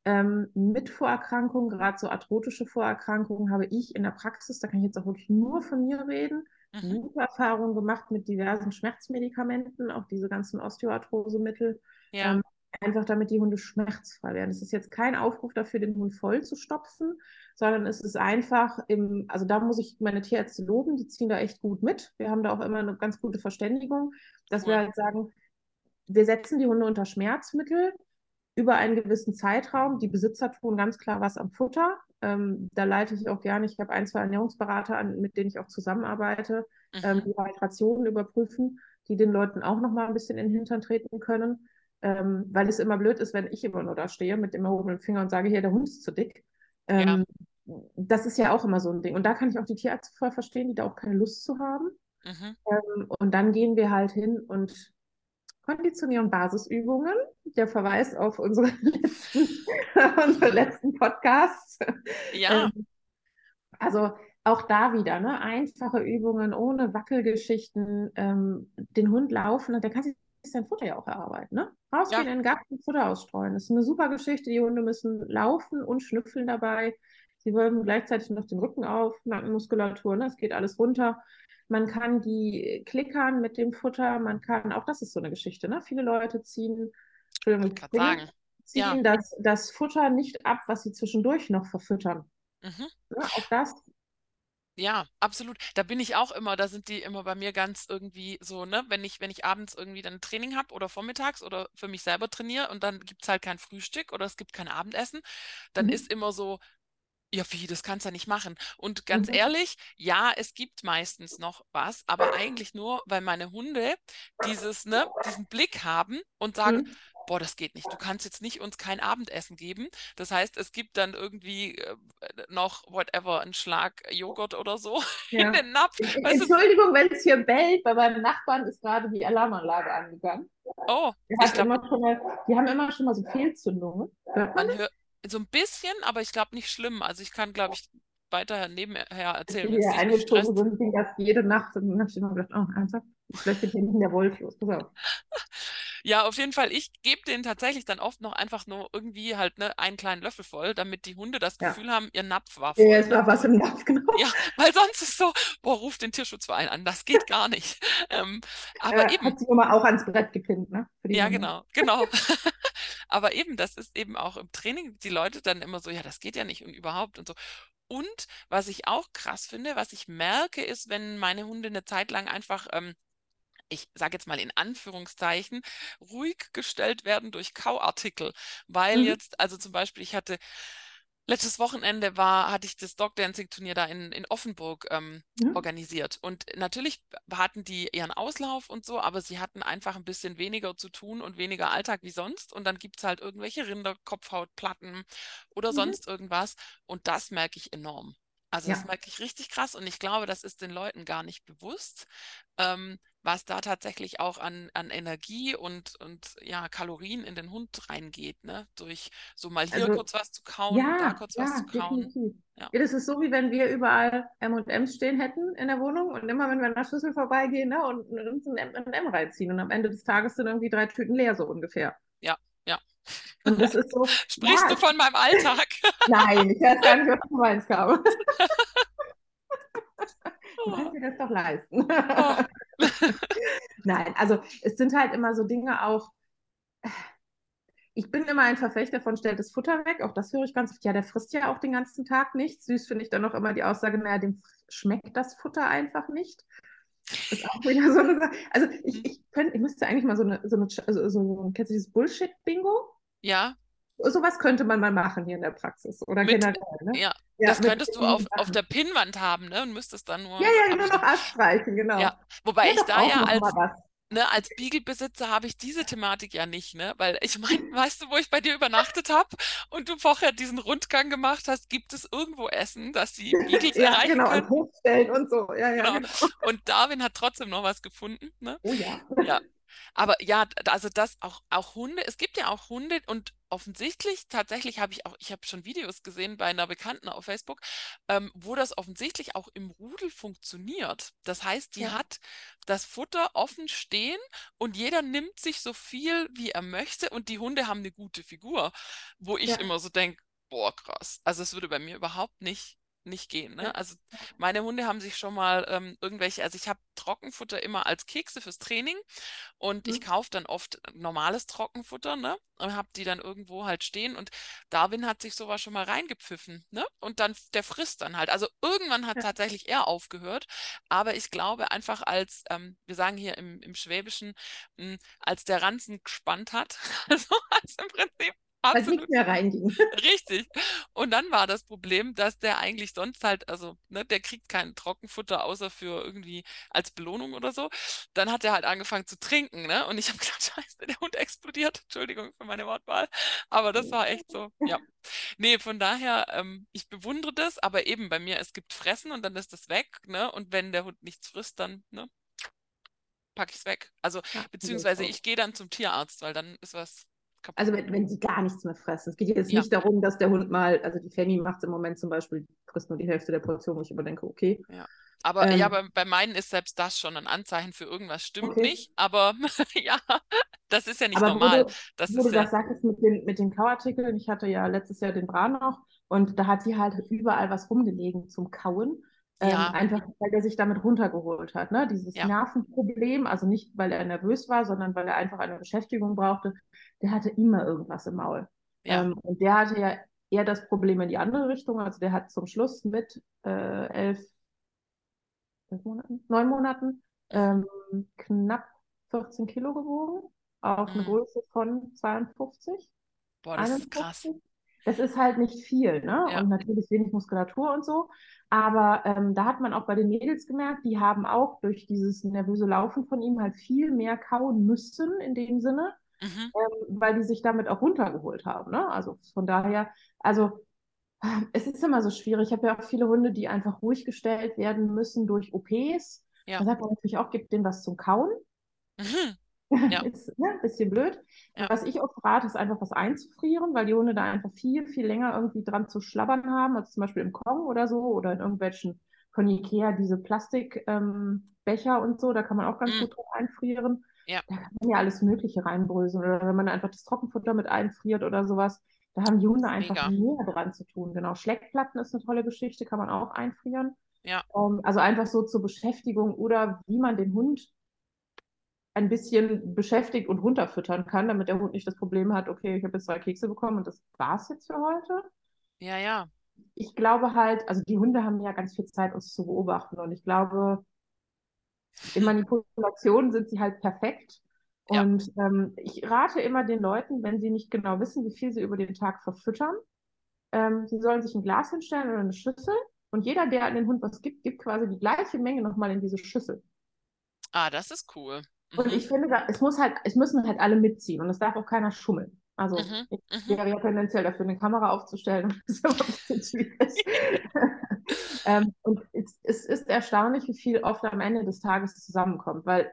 Speaker 1: Ähm, mit Vorerkrankungen, gerade so arthrotische Vorerkrankungen, habe ich in der Praxis, da kann ich jetzt auch wirklich nur von mir reden, mhm. gute Erfahrungen gemacht mit diversen Schmerzmedikamenten, auch diese ganzen Osteoarthrosemittel. Ja. Ähm, einfach damit die Hunde schmerzfrei werden. Es ist jetzt kein Aufruf dafür, den Hund voll zu stopfen, sondern es ist einfach im, also da muss ich meine Tierärzte loben, die ziehen da echt gut mit. Wir haben da auch immer eine ganz gute Verständigung, dass cool. wir halt sagen, wir setzen die Hunde unter Schmerzmittel über einen gewissen Zeitraum. Die Besitzer tun ganz klar was am Futter. Ähm, da leite ich auch gerne, ich habe ein, zwei Ernährungsberater, an, mit denen ich auch zusammenarbeite, mhm. ähm, die Hydrationen überprüfen, die den Leuten auch noch mal ein bisschen in den Hintern treten können ähm, weil es immer blöd ist, wenn ich immer nur da stehe mit dem erhobenen Finger und sage, hier, der Hund ist zu dick. Ähm, ja. Das ist ja auch immer so ein Ding. Und da kann ich auch die Tierärzte voll verstehen, die da auch keine Lust zu haben. Mhm. Ähm, und dann gehen wir halt hin und konditionieren Basisübungen. Der Verweis auf unsere letzten, unsere letzten Podcasts.
Speaker 2: Ja. Ähm,
Speaker 1: also auch da wieder, ne? einfache Übungen ohne Wackelgeschichten, ähm, den Hund laufen, der kann sich sein Futter ja auch erarbeiten. Ne? Rausgehen ja. in den Garten, Futter ausstreuen. Das ist eine super Geschichte. Die Hunde müssen laufen und schnüffeln dabei. Sie wölben gleichzeitig noch den Rücken auf, Nackenmuskulatur, ne? es geht alles runter. Man kann die klickern mit dem Futter, man kann, auch das ist so eine Geschichte, ne? Viele Leute ziehen,
Speaker 2: ziehen
Speaker 1: ja. das, das Futter nicht ab, was sie zwischendurch noch verfüttern. Mhm. Ja, auch das
Speaker 2: ja, absolut. Da bin ich auch immer, da sind die immer bei mir ganz irgendwie so, ne, wenn ich, wenn ich abends irgendwie dann ein Training habe oder vormittags oder für mich selber trainiere und dann gibt es halt kein Frühstück oder es gibt kein Abendessen, dann mhm. ist immer so, ja, wie, das kannst du ja nicht machen. Und ganz mhm. ehrlich, ja, es gibt meistens noch was, aber eigentlich nur, weil meine Hunde dieses, ne, diesen Blick haben und sagen, mhm boah, das geht nicht. Du kannst jetzt nicht uns kein Abendessen geben. Das heißt, es gibt dann irgendwie äh, noch whatever, einen Schlag Joghurt oder so ja. in den Napf.
Speaker 1: Weißt Entschuldigung, wenn es hier bellt, bei meinem Nachbarn ist gerade die Alarmanlage angegangen.
Speaker 2: Oh,
Speaker 1: die, glaub, mal, die haben immer schon mal so Fehlzündungen.
Speaker 2: Man hört so ein bisschen, aber ich glaube nicht schlimm. Also ich kann, glaube ich, weiter nebenher erzählen.
Speaker 1: Wenn ja, eingestoßen sind, ging das jede Nacht und dann habe ich immer gedacht, oh, ernsthaft, vielleicht nicht der Wolf los. Pass auf.
Speaker 2: Ja, auf jeden Fall. Ich gebe denen tatsächlich dann oft noch einfach nur irgendwie halt ne, einen kleinen Löffel voll, damit die Hunde das Gefühl ja. haben, ihr Napf war voll.
Speaker 1: Ja, es war was im Napf, genau.
Speaker 2: Ja, weil sonst ist so, boah, ruf den Tierschutzverein an, das geht gar nicht. Ähm, aber
Speaker 1: ja,
Speaker 2: eben.
Speaker 1: Hat sie immer auch ans Brett gepinnt, ne?
Speaker 2: Ja, Hunde. genau, genau. aber eben, das ist eben auch im Training, die Leute dann immer so, ja, das geht ja nicht und überhaupt und so. Und was ich auch krass finde, was ich merke, ist, wenn meine Hunde eine Zeit lang einfach ähm, ich sage jetzt mal in Anführungszeichen, ruhig gestellt werden durch Kauartikel. Weil mhm. jetzt, also zum Beispiel, ich hatte Letztes Wochenende war, hatte ich das Dog Dancing Turnier da in, in Offenburg ähm, ja. organisiert. Und natürlich hatten die ihren Auslauf und so, aber sie hatten einfach ein bisschen weniger zu tun und weniger Alltag wie sonst. Und dann gibt es halt irgendwelche Rinderkopfhautplatten oder mhm. sonst irgendwas. Und das merke ich enorm. Also ja. das merke ich richtig krass und ich glaube, das ist den Leuten gar nicht bewusst, ähm, was da tatsächlich auch an, an Energie und, und ja, Kalorien in den Hund reingeht, ne? Durch so mal hier also, kurz was zu kauen, ja, da kurz ja, was zu kauen.
Speaker 1: Ja. ja. das ist so, wie wenn wir überall M&M's stehen hätten in der Wohnung und immer, wenn wir an der Schüssel vorbeigehen ne, und uns ein M&M reinziehen und am Ende des Tages sind irgendwie drei Tüten leer, so ungefähr.
Speaker 2: Ja, ja.
Speaker 1: Und das ist so.
Speaker 2: Sprichst ja, du von meinem Alltag?
Speaker 1: Nein, ich weiß gar nicht, was du meinst, Caro. Du kannst dir das doch leisten. Oh. Nein, also es sind halt immer so Dinge auch. Ich bin immer ein Verfechter von stellt das Futter weg. Auch das höre ich ganz oft. Ja, der frisst ja auch den ganzen Tag nichts. Süß finde ich dann noch immer die Aussage, naja, dem schmeckt das Futter einfach nicht. Das ist auch wieder so eine Sache. Also ich, ich, könnt, ich müsste eigentlich mal so eine, so eine also so, kennst du dieses Bullshit-Bingo?
Speaker 2: Ja.
Speaker 1: Sowas könnte man mal machen hier in der Praxis oder mit, generell. Ne?
Speaker 2: Ja, ja, das könntest du auf, auf der Pinnwand haben, ne? Und müsstest dann nur.
Speaker 1: Ja, ja, nur noch abstreichen, genau. Ja,
Speaker 2: wobei ja, ich da ja als, ne, als Beagle-Besitzer habe ich diese Thematik ja nicht, ne? Weil ich meine, weißt du, wo ich bei dir übernachtet habe und du vorher diesen Rundgang gemacht hast, gibt es irgendwo Essen, dass die Beagles ja, erreichen
Speaker 1: genau,
Speaker 2: können?
Speaker 1: Hochstellen und so. Ja, ja,
Speaker 2: genau. genau. Und Darwin hat trotzdem noch was gefunden, ne?
Speaker 1: Oh ja.
Speaker 2: Ja, aber ja, also das auch, auch Hunde, es gibt ja auch Hunde und offensichtlich, tatsächlich habe ich auch, ich habe schon Videos gesehen bei einer Bekannten auf Facebook, ähm, wo das offensichtlich auch im Rudel funktioniert. Das heißt, die ja. hat das Futter offen stehen und jeder nimmt sich so viel, wie er möchte und die Hunde haben eine gute Figur, wo ich ja. immer so denke, boah, krass. Also es würde bei mir überhaupt nicht nicht gehen. Ne? Also meine Hunde haben sich schon mal ähm, irgendwelche, also ich habe Trockenfutter immer als Kekse fürs Training und mhm. ich kaufe dann oft normales Trockenfutter ne? und habe die dann irgendwo halt stehen und Darwin hat sich sowas schon mal reingepfiffen ne? und dann, der frisst dann halt. Also irgendwann hat ja. tatsächlich er aufgehört, aber ich glaube einfach als, ähm, wir sagen hier im, im Schwäbischen, mh, hm, als der Ranzen gespannt hat, also als im Prinzip
Speaker 1: weil es nicht mehr reinging.
Speaker 2: Richtig. Und dann war das Problem, dass der eigentlich sonst halt, also ne, der kriegt kein Trockenfutter außer für irgendwie als Belohnung oder so. Dann hat er halt angefangen zu trinken, ne? Und ich habe gedacht, scheiße, der Hund explodiert. Entschuldigung für meine Wortwahl. Aber das war echt so, ja. Nee, von daher, ähm, ich bewundere das, aber eben bei mir, es gibt Fressen und dann ist das weg, ne? Und wenn der Hund nichts frisst, dann, ne? packe ich es weg. Also, ja, beziehungsweise ich gehe dann zum Tierarzt, weil dann ist was
Speaker 1: kaputt. Also wenn, wenn sie gar nichts mehr fressen. Es geht jetzt ja. nicht darum, dass der Hund mal, also die Fanny macht im Moment zum Beispiel, frisst nur die Hälfte der Portion, wo ich überdenke, okay.
Speaker 2: Ja. Aber ähm, ja, bei, bei meinen ist selbst das schon ein Anzeichen für irgendwas stimmt okay. nicht. Aber ja, das ist ja nicht aber normal.
Speaker 1: Wo du, das, wo du das sagtest mit den, mit den Kauartikeln, ich hatte ja letztes Jahr den Bra noch und da hat sie halt überall was rumgelegen zum Kauen. Ähm, ja. einfach, weil er sich damit runtergeholt hat. Ne? Dieses ja. Nervenproblem, also nicht, weil er nervös war, sondern weil er einfach eine Beschäftigung brauchte, der hatte immer irgendwas im Maul. Ja. Ähm, und der hatte ja eher das Problem in die andere Richtung. Also der hat zum Schluss mit äh, elf, elf Monaten, neun Monaten ähm, knapp 14 Kilo gewogen, auf mhm. eine Größe von 52.
Speaker 2: Boah, das 51. ist krass.
Speaker 1: Das ist halt nicht viel, ne? Ja. Und natürlich wenig Muskulatur und so. Aber ähm, da hat man auch bei den Mädels gemerkt, die haben auch durch dieses nervöse Laufen von ihm halt viel mehr kauen müssen in dem Sinne, mhm. ähm, weil die sich damit auch runtergeholt haben. Ne? Also von daher, also es ist immer so schwierig. Ich habe ja auch viele Hunde, die einfach ruhig gestellt werden müssen durch OPs. Ja. Da sagt man natürlich auch, gibt denen was zum Kauen. Mhm. Ja. ist ne, ein bisschen blöd. Ja. Was ich oft rate, ist einfach was einzufrieren, weil die Hunde da einfach viel, viel länger irgendwie dran zu schlabbern haben, also zum Beispiel im Kong oder so oder in irgendwelchen von Ikea diese Plastikbecher ähm, und so, da kann man auch ganz mhm. gut drauf einfrieren.
Speaker 2: Ja.
Speaker 1: Da kann man ja alles Mögliche reinbröseln. Oder wenn man einfach das Trockenfutter mit einfriert oder sowas. Da haben die Hunde einfach mehr dran zu tun. Genau. Schleckplatten ist eine tolle Geschichte, kann man auch einfrieren.
Speaker 2: Ja.
Speaker 1: Um, ähm, also einfach so zur Beschäftigung oder wie man den Hund ein bisschen beschäftigt und runterfüttern kann, damit der Hund nicht das Problem hat, okay, ich habe jetzt zwei Kekse bekommen und das war es jetzt für heute.
Speaker 2: Ja, ja.
Speaker 1: Ich glaube halt, also die Hunde haben ja ganz viel Zeit, uns zu beobachten und ich glaube, in Manipulationen sind sie halt perfekt. Ja. Und ähm, ich rate immer den Leuten, wenn sie nicht genau wissen, wie viel sie über den Tag verfüttern, ähm, sie sollen sich ein Glas hinstellen oder eine Schüssel und jeder, der an den Hund was gibt, gibt quasi die gleiche Menge nochmal in diese Schüssel.
Speaker 2: Ah, das ist cool.
Speaker 1: Mhm. Und ich finde, es muss halt, es müssen halt alle mitziehen und es darf auch keiner schummeln. Also mhm. ich mhm. wäre ja tendenziell dafür, eine Kamera aufzustellen. Das ist aber ein bisschen schwierig. ähm, und es, es, ist erstaunlich, wie viel oft am Ende des Tages zusammenkommt, weil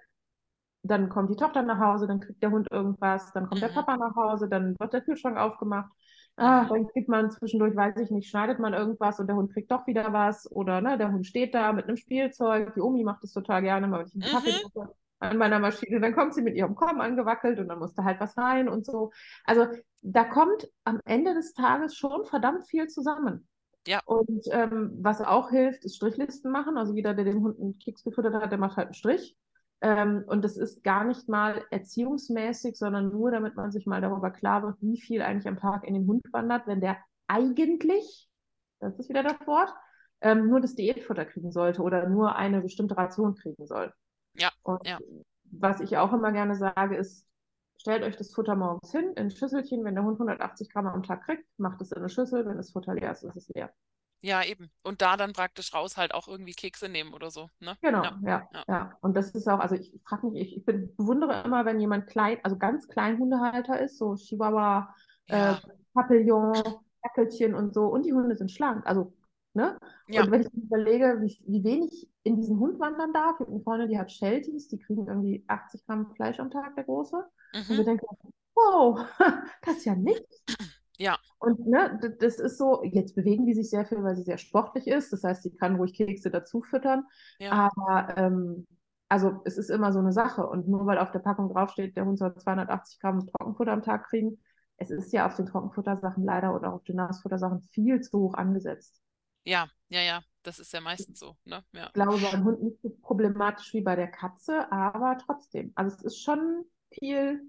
Speaker 1: dann kommt die Tochter nach Hause, dann kriegt der Hund irgendwas, dann kommt mhm. der Papa nach Hause, dann wird der Kühlschrank aufgemacht. Ah, mhm. dann kriegt man zwischendurch, weiß ich nicht, schneidet man irgendwas und der Hund kriegt doch wieder was. Oder ne, der Hund steht da mit einem Spielzeug. Die Omi macht das total gerne, mal wenn ich einen Kaffee mhm. An meiner Maschine. Dann kommt sie mit ihrem Komm angewackelt und dann musste halt was rein und so. Also da kommt am Ende des Tages schon verdammt viel zusammen.
Speaker 2: Ja.
Speaker 1: Und ähm, was auch hilft, ist Strichlisten machen. Also jeder, der dem Hund einen Keks gefüttert hat, der macht halt einen Strich. Ähm, und das ist gar nicht mal erziehungsmäßig, sondern nur, damit man sich mal darüber klar wird, wie viel eigentlich am Tag in den Hund wandert, wenn der eigentlich, das ist wieder das Wort, ähm, nur das Diätfutter kriegen sollte oder nur eine bestimmte Ration kriegen soll.
Speaker 2: Ja.
Speaker 1: Und
Speaker 2: ja.
Speaker 1: was ich auch immer gerne sage, ist, stellt euch das Futter morgens hin, in ein Schüsselchen. Wenn der Hund 180 Gramm am Tag kriegt, macht es in eine Schüssel. Wenn das Futter leer ist, ist es leer.
Speaker 2: Ja, eben. Und da dann praktisch raus halt auch irgendwie Kekse nehmen oder so. Ne?
Speaker 1: Genau, ja. Ja, ja. ja. Und das ist auch, also ich frage mich, ich, ich bin, bewundere immer, wenn jemand klein, also ganz klein Hundehalter ist, so Chihuahua, ja. äh, Papillon, Dackelchen und so. Und die Hunde sind schlank. Also Ne? Ja. Und wenn ich mir überlege, wie, wie wenig in diesen Hund wandern darf, ich habe eine Freundin, die hat Shelties, die kriegen irgendwie 80 Gramm Fleisch am Tag, der große. Mhm. Und wir denken, wow, das ist ja nichts.
Speaker 2: Ja.
Speaker 1: Und ne, das ist so, jetzt bewegen die sich sehr viel, weil sie sehr sportlich ist. Das heißt, sie kann ruhig Kekse dazu füttern. Ja. Aber ähm, also es ist immer so eine Sache. Und nur weil auf der Packung draufsteht, der Hund soll 280 Gramm Trockenfutter am Tag kriegen, es ist ja auf den Trockenfuttersachen leider oder auf den Nassfuttersachen viel zu hoch angesetzt.
Speaker 2: Ja, ja, ja, das ist ja meistens so. Ne? Ja.
Speaker 1: Ich glaube, beim Hund nicht so problematisch wie bei der Katze, aber trotzdem. Also es ist schon viel,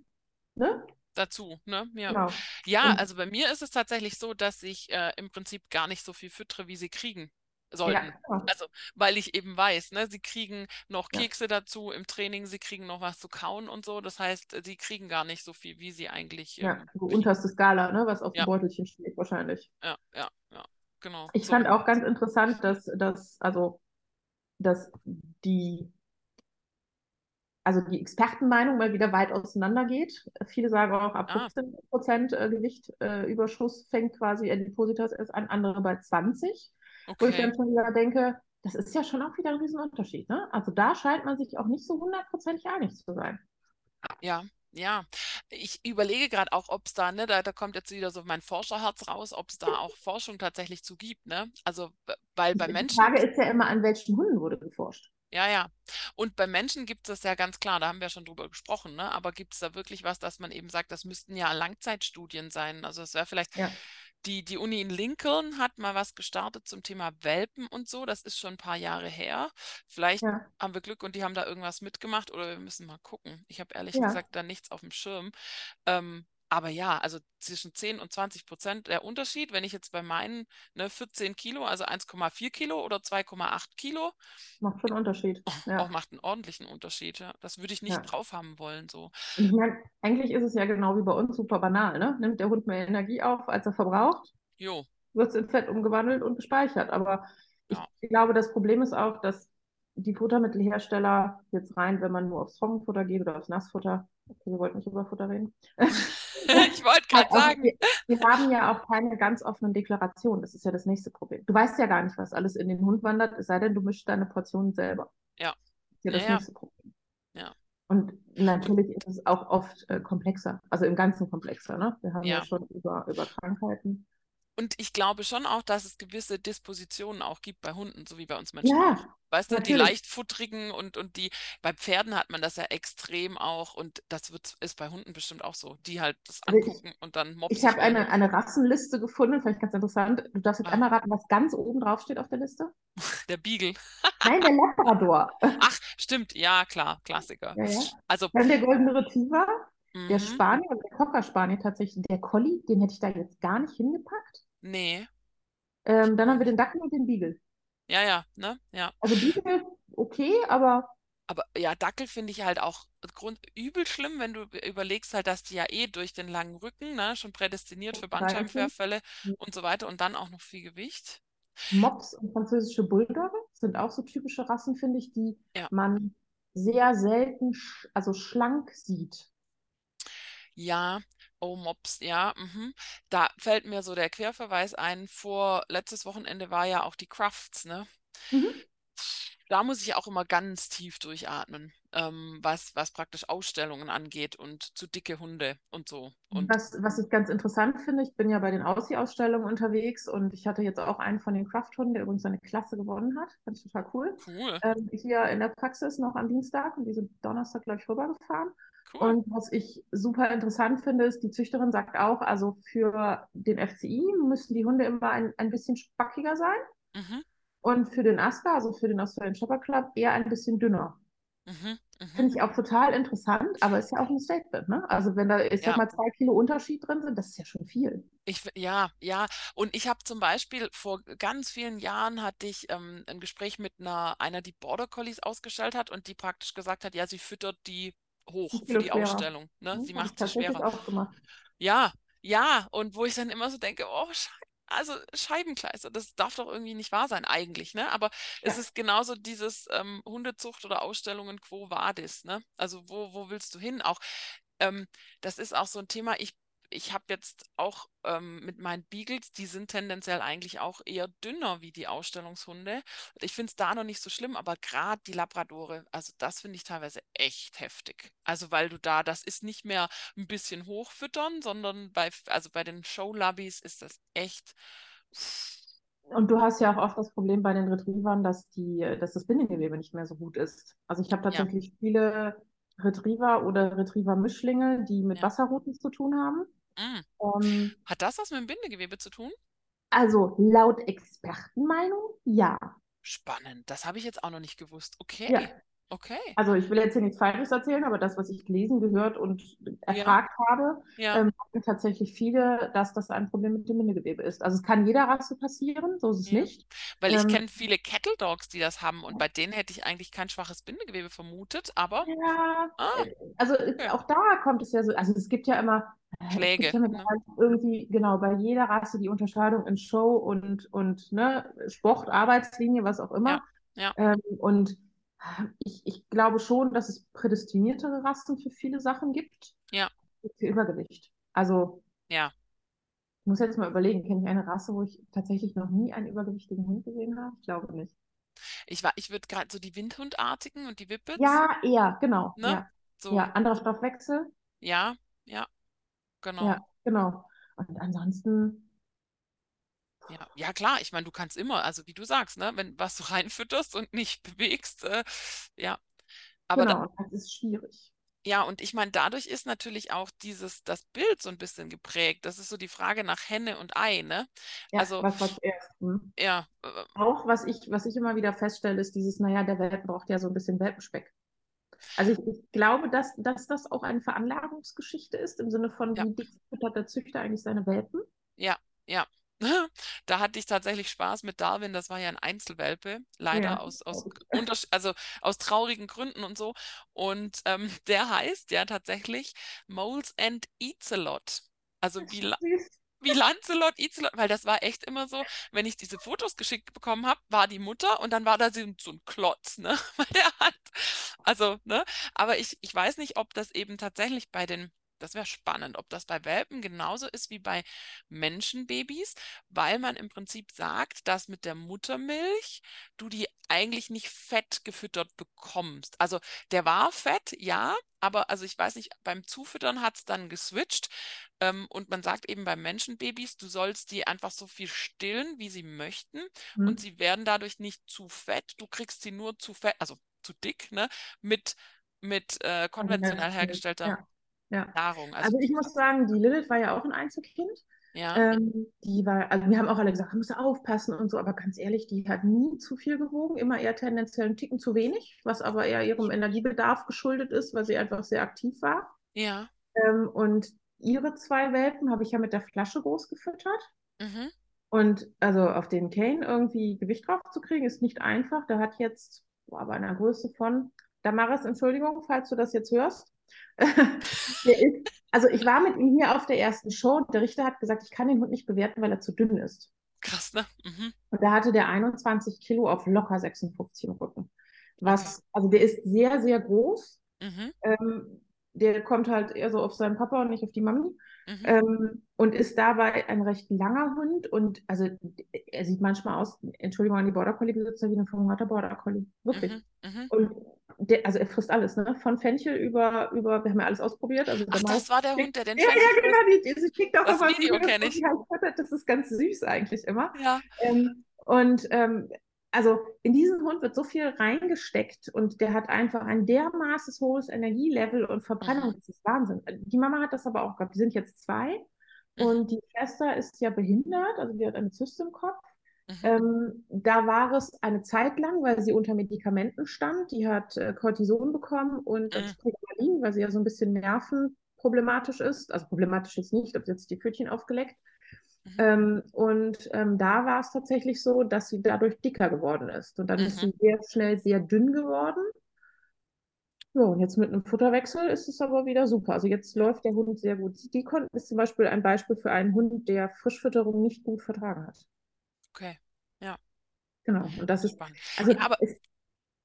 Speaker 1: ne?
Speaker 2: Dazu, ne? Ja, genau. ja also bei mir ist es tatsächlich so, dass ich äh, im Prinzip gar nicht so viel füttere, wie sie kriegen sollten. Ja, genau. Also, weil ich eben weiß, ne, sie kriegen noch Kekse ja. dazu im Training, sie kriegen noch was zu kauen und so. Das heißt, sie kriegen gar nicht so viel, wie sie eigentlich.
Speaker 1: Ja, ähm, so unterste Skala, ne, was auf dem Beutelchen steht, wahrscheinlich.
Speaker 2: Ja, ja, ja genau.
Speaker 1: Ich so. fand auch ganz interessant, dass, dass, also, dass die, also die Expertenmeinung mal wieder weit auseinander geht. Viele sagen auch, ab 15 ah. Prozent äh, Gewichtüberschuss äh, fängt quasi Adipositas erst an, andere bei 20. Okay. Wo ich dann schon wieder denke, das ist ja schon auch wieder ein Riesenunterschied. Ne? Also da scheint man sich auch nicht so hundertprozentig einig zu sein.
Speaker 2: Ja, ja, ich überlege gerade auch, ob es da, ne, da, da kommt jetzt wieder so mein Forscherherz raus, ob es da auch Forschung tatsächlich zu gibt, ne? Also, weil bei Menschen.
Speaker 1: Die Frage ist ja immer, an welchen Hunden wurde geforscht.
Speaker 2: Ja, ja. Und bei Menschen gibt es das ja ganz klar, da haben wir schon drüber gesprochen, ne? Aber gibt es da wirklich was, dass man eben sagt, das müssten ja Langzeitstudien sein? Also es wäre vielleicht ja die, die Uni in Lincoln hat mal was gestartet zum Thema Welpen und so. Das ist schon ein paar Jahre her. Vielleicht ja. haben wir Glück und die haben da irgendwas mitgemacht oder wir müssen mal gucken. Ich habe ehrlich ja. gesagt da nichts auf dem Schirm. Ähm, aber ja, also zwischen 10 und 20 Prozent der Unterschied, wenn ich jetzt bei meinen ne, 14 Kilo, also 1,4 Kilo oder 2,8 Kilo.
Speaker 1: Macht schon einen Unterschied.
Speaker 2: Ja. Auch macht einen ordentlichen Unterschied. Ja. Das würde ich nicht ja. drauf haben wollen. So.
Speaker 1: Ich meine, eigentlich ist es ja genau wie bei uns super banal. Ne? Nimmt der Hund mehr Energie auf, als er verbraucht?
Speaker 2: Jo.
Speaker 1: Wird es in Fett umgewandelt und gespeichert. Aber ich glaube, das Problem ist auch, dass die Futtermittelhersteller jetzt rein, wenn man nur aufs Trockenfutter geht oder aufs Nassfutter, okay, wir wollten nicht über Futter reden.
Speaker 2: ich wollte gerade also, sagen.
Speaker 1: Wir, wir, haben ja auch keine ganz offenen Deklarationen. Das ist ja das nächste Problem. Du weißt ja gar nicht, was alles in den Hund wandert, es sei denn, du mischst deine Portionen selber.
Speaker 2: Ja.
Speaker 1: Das ist ja das
Speaker 2: ja,
Speaker 1: nächste Problem.
Speaker 2: Ja.
Speaker 1: Und natürlich ist es auch oft äh, komplexer, also im Ganzen komplexer. Ne? Wir haben ja, ja schon über, über Krankheiten
Speaker 2: und ich glaube schon auch, dass es gewisse Dispositionen auch gibt bei Hunden, so wie bei uns Menschen
Speaker 1: Ja.
Speaker 2: Weißt du, die leichtfutterigen und, und die, bei Pferden hat man das ja extrem auch und das wird, ist bei Hunden bestimmt auch so, die halt das
Speaker 1: Also ich-
Speaker 2: angucken und dann mobsen.
Speaker 1: Ich habe eine, eine Rassenliste gefunden, vielleicht ganz interessant. Du darfst jetzt
Speaker 2: Ah.
Speaker 1: einmal raten, was ganz oben drauf steht auf der Liste.
Speaker 2: Der Beagle.
Speaker 1: Nein, der Labrador.
Speaker 2: Ach, stimmt, ja, klar, Klassiker.
Speaker 1: Ja, ja.
Speaker 2: Also,
Speaker 1: Dann der Goldene Retriever, der
Speaker 2: mhm,
Speaker 1: Spanier und der Cocker Spaniel tatsächlich. Der Collie, den hätte ich da jetzt gar nicht hingepackt.
Speaker 2: nee,
Speaker 1: Ähm, dann haben wir den Dackel und den Beagle.
Speaker 2: ja, ja, ne, ja.
Speaker 1: Also Beagle, okay, aber
Speaker 2: Aber ja, Dackel finde ich halt auch Grund, übel schlimm, wenn du überlegst halt, dass die ja eh durch den langen Rücken, ne, schon prädestiniert für Bandscheibenvorfälle
Speaker 1: Mhm.
Speaker 2: und so weiter und dann auch noch viel Gewicht.
Speaker 1: Mops und französische Bulldogge sind auch so typische Rassen, finde ich, die
Speaker 2: Ja.
Speaker 1: man sehr selten, sch also schlank sieht.
Speaker 2: Ja, oh Mops, ja, mhm. Da fällt mir so der Querverweis ein. Vor letztes Wochenende war ja auch die Crafts, ne?
Speaker 1: Mhm.
Speaker 2: Da muss ich auch immer ganz tief durchatmen, ähm, was, was praktisch Ausstellungen angeht und zu dicke Hunde und so. Und
Speaker 1: Was, was ich ganz interessant finde, ich bin ja bei den Aussie-Ausstellungen unterwegs und ich hatte jetzt auch einen von den Craft-Hunden, der übrigens seine Klasse gewonnen hat. Fand ich total cool.
Speaker 2: cool,
Speaker 1: Ähm, hier in der Praxis noch am Dienstag und diese Donnerstag, glaube ich, rübergefahren.
Speaker 2: Cool.
Speaker 1: Und was ich super interessant finde, ist, die Züchterin sagt auch, also für den FCI müssen die Hunde immer ein, ein bisschen spackiger sein
Speaker 2: Mhm,
Speaker 1: und für den ASCA, also für den Australian Shepherd Club, eher ein bisschen dünner.
Speaker 2: mhm, mhm.
Speaker 1: Finde ich auch total interessant, aber ist ja auch ein Statement, ne? Also wenn da, ich sag
Speaker 2: Ja.
Speaker 1: mal, zwei Kilo Unterschied drin sind, das ist ja schon viel.
Speaker 2: Ich, ja, ja. Und ich habe zum Beispiel vor ganz vielen Jahren hatte ich ähm, ein Gespräch mit einer, einer, die Border Collies ausgestellt hat und die praktisch gesagt hat, ja, sie füttert die hoch für die
Speaker 1: schwerer.
Speaker 2: Ausstellung. Ne? Sie macht
Speaker 1: tatsächlich
Speaker 2: schwerer.
Speaker 1: auch gemacht.
Speaker 2: Ja, ja. Und wo ich dann immer so denke, oh, Schei also Scheibenkleister, das darf doch irgendwie nicht wahr sein eigentlich, ne? Aber es
Speaker 1: Ja.
Speaker 2: ist genauso dieses ähm, Hundezucht oder Ausstellungen Quo Vadis, ne? Also wo, wo willst du hin? Auch ähm, das ist auch so ein Thema. Ich, ich habe jetzt auch ähm, mit meinen Beagles, die sind tendenziell eigentlich auch eher dünner wie die Ausstellungshunde. Ich finde es da noch nicht so schlimm, aber gerade die Labradore, also das finde ich teilweise echt heftig. Also weil du da, das ist nicht mehr ein bisschen hochfüttern, sondern bei, also bei den Show-Labbies ist das echt.
Speaker 1: Und du hast ja auch oft das Problem bei den Retrievern, dass die, dass das Bindegewebe nicht mehr so gut ist. Also ich habe
Speaker 2: Ja.
Speaker 1: tatsächlich viele Retriever oder Retriever-Mischlinge, die mit
Speaker 2: Ja.
Speaker 1: Wasserruten zu tun haben.
Speaker 2: Mm.
Speaker 1: Ähm,
Speaker 2: Hat das was mit dem Bindegewebe zu tun?
Speaker 1: also laut Expertenmeinung, ja.
Speaker 2: Spannend. Das habe ich jetzt auch noch nicht gewusst. Okay.
Speaker 1: Ja.
Speaker 2: Okay.
Speaker 1: Also ich will jetzt hier nichts Falsches erzählen, aber das, was ich gelesen, gehört und erfragt habe,
Speaker 2: Ja.
Speaker 1: ähm, tatsächlich viele, dass das ein Problem mit dem Bindegewebe ist. Also es kann jeder Rasse passieren, so ist es
Speaker 2: Ja.
Speaker 1: nicht.
Speaker 2: Weil ich
Speaker 1: Ähm,
Speaker 2: kenne viele Cattle Dogs, die das haben und bei denen hätte ich eigentlich kein schwaches Bindegewebe vermutet, aber
Speaker 1: Ja,
Speaker 2: ah,
Speaker 1: äh, also äh, auch da kommt es ja so, also es gibt ja immer, äh,
Speaker 2: Schläge,
Speaker 1: ja
Speaker 2: ne?
Speaker 1: irgendwie, genau, bei jeder Rasse die Unterscheidung in Show und, und ne, Sport, Arbeitslinie, was auch immer.
Speaker 2: ja.
Speaker 1: Ähm, und ich, ich glaube schon, dass es prädestiniertere Rassen für viele Sachen gibt.
Speaker 2: Ja.
Speaker 1: Für Übergewicht. Also,
Speaker 2: Ja.
Speaker 1: ich muss jetzt mal überlegen, kenne ich eine Rasse, wo ich tatsächlich noch nie einen übergewichtigen Hund gesehen habe? Ich glaube nicht.
Speaker 2: Ich war, ich würde gerade so die Windhundartigen und die Whippets,
Speaker 1: Ja, eher, genau.
Speaker 2: ne?
Speaker 1: Ja,
Speaker 2: So,
Speaker 1: ja, anderer Stoffwechsel.
Speaker 2: ja, ja, genau.
Speaker 1: Ja, genau. Und ansonsten,
Speaker 2: Ja, ja klar, ich meine, du kannst immer, also wie du sagst, ne, wenn was du reinfütterst und nicht bewegst, äh, ja. Aber da,
Speaker 1: genau, das ist schwierig.
Speaker 2: ja, und ich meine, dadurch ist natürlich auch dieses, das Bild so ein bisschen geprägt. Das ist so die Frage nach Henne und Ei, ne?
Speaker 1: Ja,
Speaker 2: Also,
Speaker 1: was zuerst? Hm.
Speaker 2: ja,
Speaker 1: Auch was ich, was ich immer wieder feststelle, ist dieses, naja, der Welpen braucht ja so ein bisschen Welpenspeck. Also ich, ich glaube, dass, dass das auch eine Veranlagungsgeschichte ist, im Sinne von,
Speaker 2: Ja.
Speaker 1: wie dick füttert der Züchter eigentlich seine Welpen?
Speaker 2: ja, ja. Da hatte ich tatsächlich Spaß mit Darwin. Das war ja ein Einzelwelpe, leider
Speaker 1: Ja,
Speaker 2: aus, aus, also aus traurigen Gründen und so. Und ähm, der heißt ja tatsächlich Moles and Eats-a-Lot. Also wie, wie Lancelot, Eats-a-Lot, weil das war echt immer so, wenn ich diese Fotos geschickt bekommen habe, war die Mutter und dann war da so, ein- so ein Klotz, ne? Weil der hat, also, ne? Aber ich, ich weiß nicht, ob das eben tatsächlich bei den, Das wäre spannend, ob das bei Welpen genauso ist wie bei Menschenbabys, weil man im Prinzip sagt, dass mit der Muttermilch du die eigentlich nicht fett gefüttert bekommst. Also der war fett, ja, aber also ich weiß nicht, beim Zufüttern hat es dann geswitcht. Ähm, und man sagt eben bei Menschenbabys, du sollst die einfach so viel stillen, wie sie möchten. Mhm. Und sie werden dadurch nicht zu fett. Du kriegst sie nur zu fett, also zu dick, ne? Mit, mit äh, konventionell hergestellter ja. Ja. Nahrung.
Speaker 1: Also, also ich muss sagen, die Lilith war ja auch ein Einzelkind. Ja. Ähm, die war, also wir haben auch alle gesagt, man muss aufpassen und so, aber ganz ehrlich, die hat nie zu viel gewogen, immer eher tendenziell einen Ticken zu wenig, was aber eher ihrem Energiebedarf geschuldet ist, weil sie einfach sehr aktiv war.
Speaker 2: Ja.
Speaker 1: Ähm, und ihre zwei Welpen habe ich ja mit der Flasche groß gefüttert. Mhm. Und also auf den Kane irgendwie Gewicht drauf zu kriegen, ist nicht einfach. Der hat jetzt boah, bei einer Größe von, Damaris, Entschuldigung, falls du das jetzt hörst. ist, also ich war mit ihm hier auf der ersten Show und der Richter hat gesagt, ich kann den Hund nicht bewerten, weil er zu dünn ist.
Speaker 2: Krass, ne? Mhm.
Speaker 1: Und da hatte der 21 Kilo auf locker 56 im Rücken. Was, okay. also der ist sehr, sehr groß. Mhm. Ähm, der kommt halt eher so auf seinen Papa und nicht auf die Mami. Mhm. Ähm, und ist dabei ein recht langer Hund und also er sieht manchmal aus, Entschuldigung an die Border Collie Besitzer, wie ein verhungerter Border Collie. Wirklich. Mhm. Mhm. Und der, also er frisst alles, ne? Von Fenchel über, über, wir haben ja alles ausprobiert. Also
Speaker 2: Ach, das war der Hund, der den
Speaker 1: Ja, ja, genau, die, die, die kriegt auch das Video kenne ich. Das ist ganz süß eigentlich immer.
Speaker 2: Ja.
Speaker 1: Ähm, und ähm, also in diesen Hund wird so viel reingesteckt und der hat einfach ein dermaßen hohes Energielevel und Verbrennung, mhm. das ist Wahnsinn. Die Mama hat das aber auch gehabt. Die sind jetzt zwei mhm. und die Schwester ist ja behindert, also die hat eine Zyste im Kopf. Mhm. Ähm, da war es eine Zeit lang, weil sie unter Medikamenten stand. Die hat äh, Cortison bekommen und mhm. Pregabalin, weil sie ja so ein bisschen nervenproblematisch ist. Also problematisch ist nicht, ob sie jetzt die Pfötchen aufgeleckt. Mhm. Ähm, und ähm, da war es tatsächlich so, dass sie dadurch dicker geworden ist. Und dann mhm. ist sie sehr schnell sehr dünn geworden. Ja, und jetzt mit einem Futterwechsel ist es aber wieder super. Also jetzt läuft der Hund sehr gut. Die konnten ist zum Beispiel ein Beispiel für einen Hund, der Frischfütterung nicht gut vertragen hat.
Speaker 2: Okay, ja.
Speaker 1: Genau. Und das ist
Speaker 2: spannend. Also, ja, aber ist,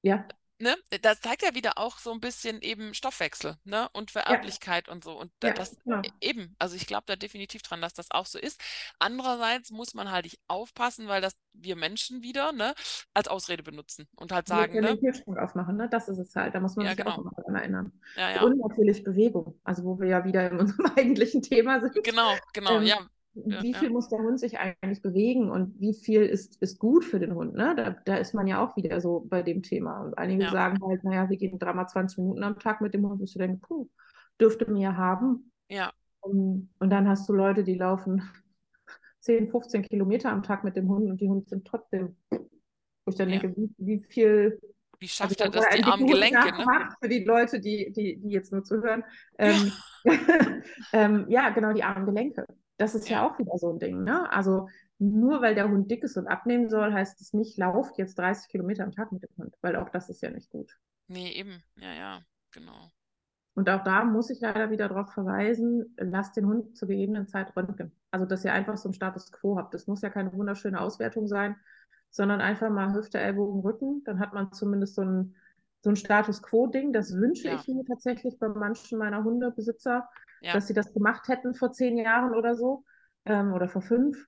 Speaker 2: ja ne, das zeigt ja wieder auch so ein bisschen eben Stoffwechsel, ne, und Vererblichkeit ja. und so. Und ja, das genau. eben, also ich glaube da definitiv dran, dass das auch so ist. Andererseits muss man halt nicht aufpassen, weil das wir Menschen wieder, ne, als Ausrede benutzen und halt sagen, wir
Speaker 1: ne? den aufmachen, ne? Das ist es halt. Da muss man
Speaker 2: ja,
Speaker 1: sich
Speaker 2: genau.
Speaker 1: auch immer daran erinnern.
Speaker 2: Ja, ja.
Speaker 1: Und natürlich Bewegung, also wo wir ja wieder in unserem eigentlichen Thema sind.
Speaker 2: Genau, genau, ähm, ja
Speaker 1: wie viel ja. muss der Hund sich eigentlich bewegen und wie viel ist, ist gut für den Hund? Ne? Da, da ist man ja auch wieder so bei dem Thema. Und einige ja. sagen halt, naja, wir gehen dreimal 20 Minuten am Tag mit dem Hund, bis du denkst, puh, dürfte mir haben.
Speaker 2: Ja.
Speaker 1: Und, und dann hast du Leute, die laufen 10, 15 Kilometer am Tag mit dem Hund und die Hunde sind trotzdem, wo ich dann denke, wie, wie viel
Speaker 2: wie schafft also er das, die armen Gelenke?
Speaker 1: Ne? Für die Leute, die, die, die jetzt nur zuhören. Ähm, ja. ähm, ja, genau, die armen Gelenke. Das ist ja. ja auch wieder so ein Ding. Ne? Also nur weil der Hund dick ist und abnehmen soll, heißt es nicht, lauft jetzt 30 Kilometer am Tag mit dem Hund, weil auch das ist ja nicht gut.
Speaker 2: Nee, eben. Ja, ja, genau.
Speaker 1: Und auch da muss ich leider wieder darauf verweisen, lasst den Hund zur gegebenen Zeit röntgen. Also, dass ihr einfach so einen Status quo habt. Das muss ja keine wunderschöne Auswertung sein, sondern einfach mal Hüfte, Ellbogen, Rücken. Dann hat man zumindest so ein, so ein Status quo-Ding. Das wünsche ja. ich mir tatsächlich bei manchen meiner Hundebesitzer, ja. dass sie das gemacht hätten vor zehn Jahren oder so ähm, oder vor fünf.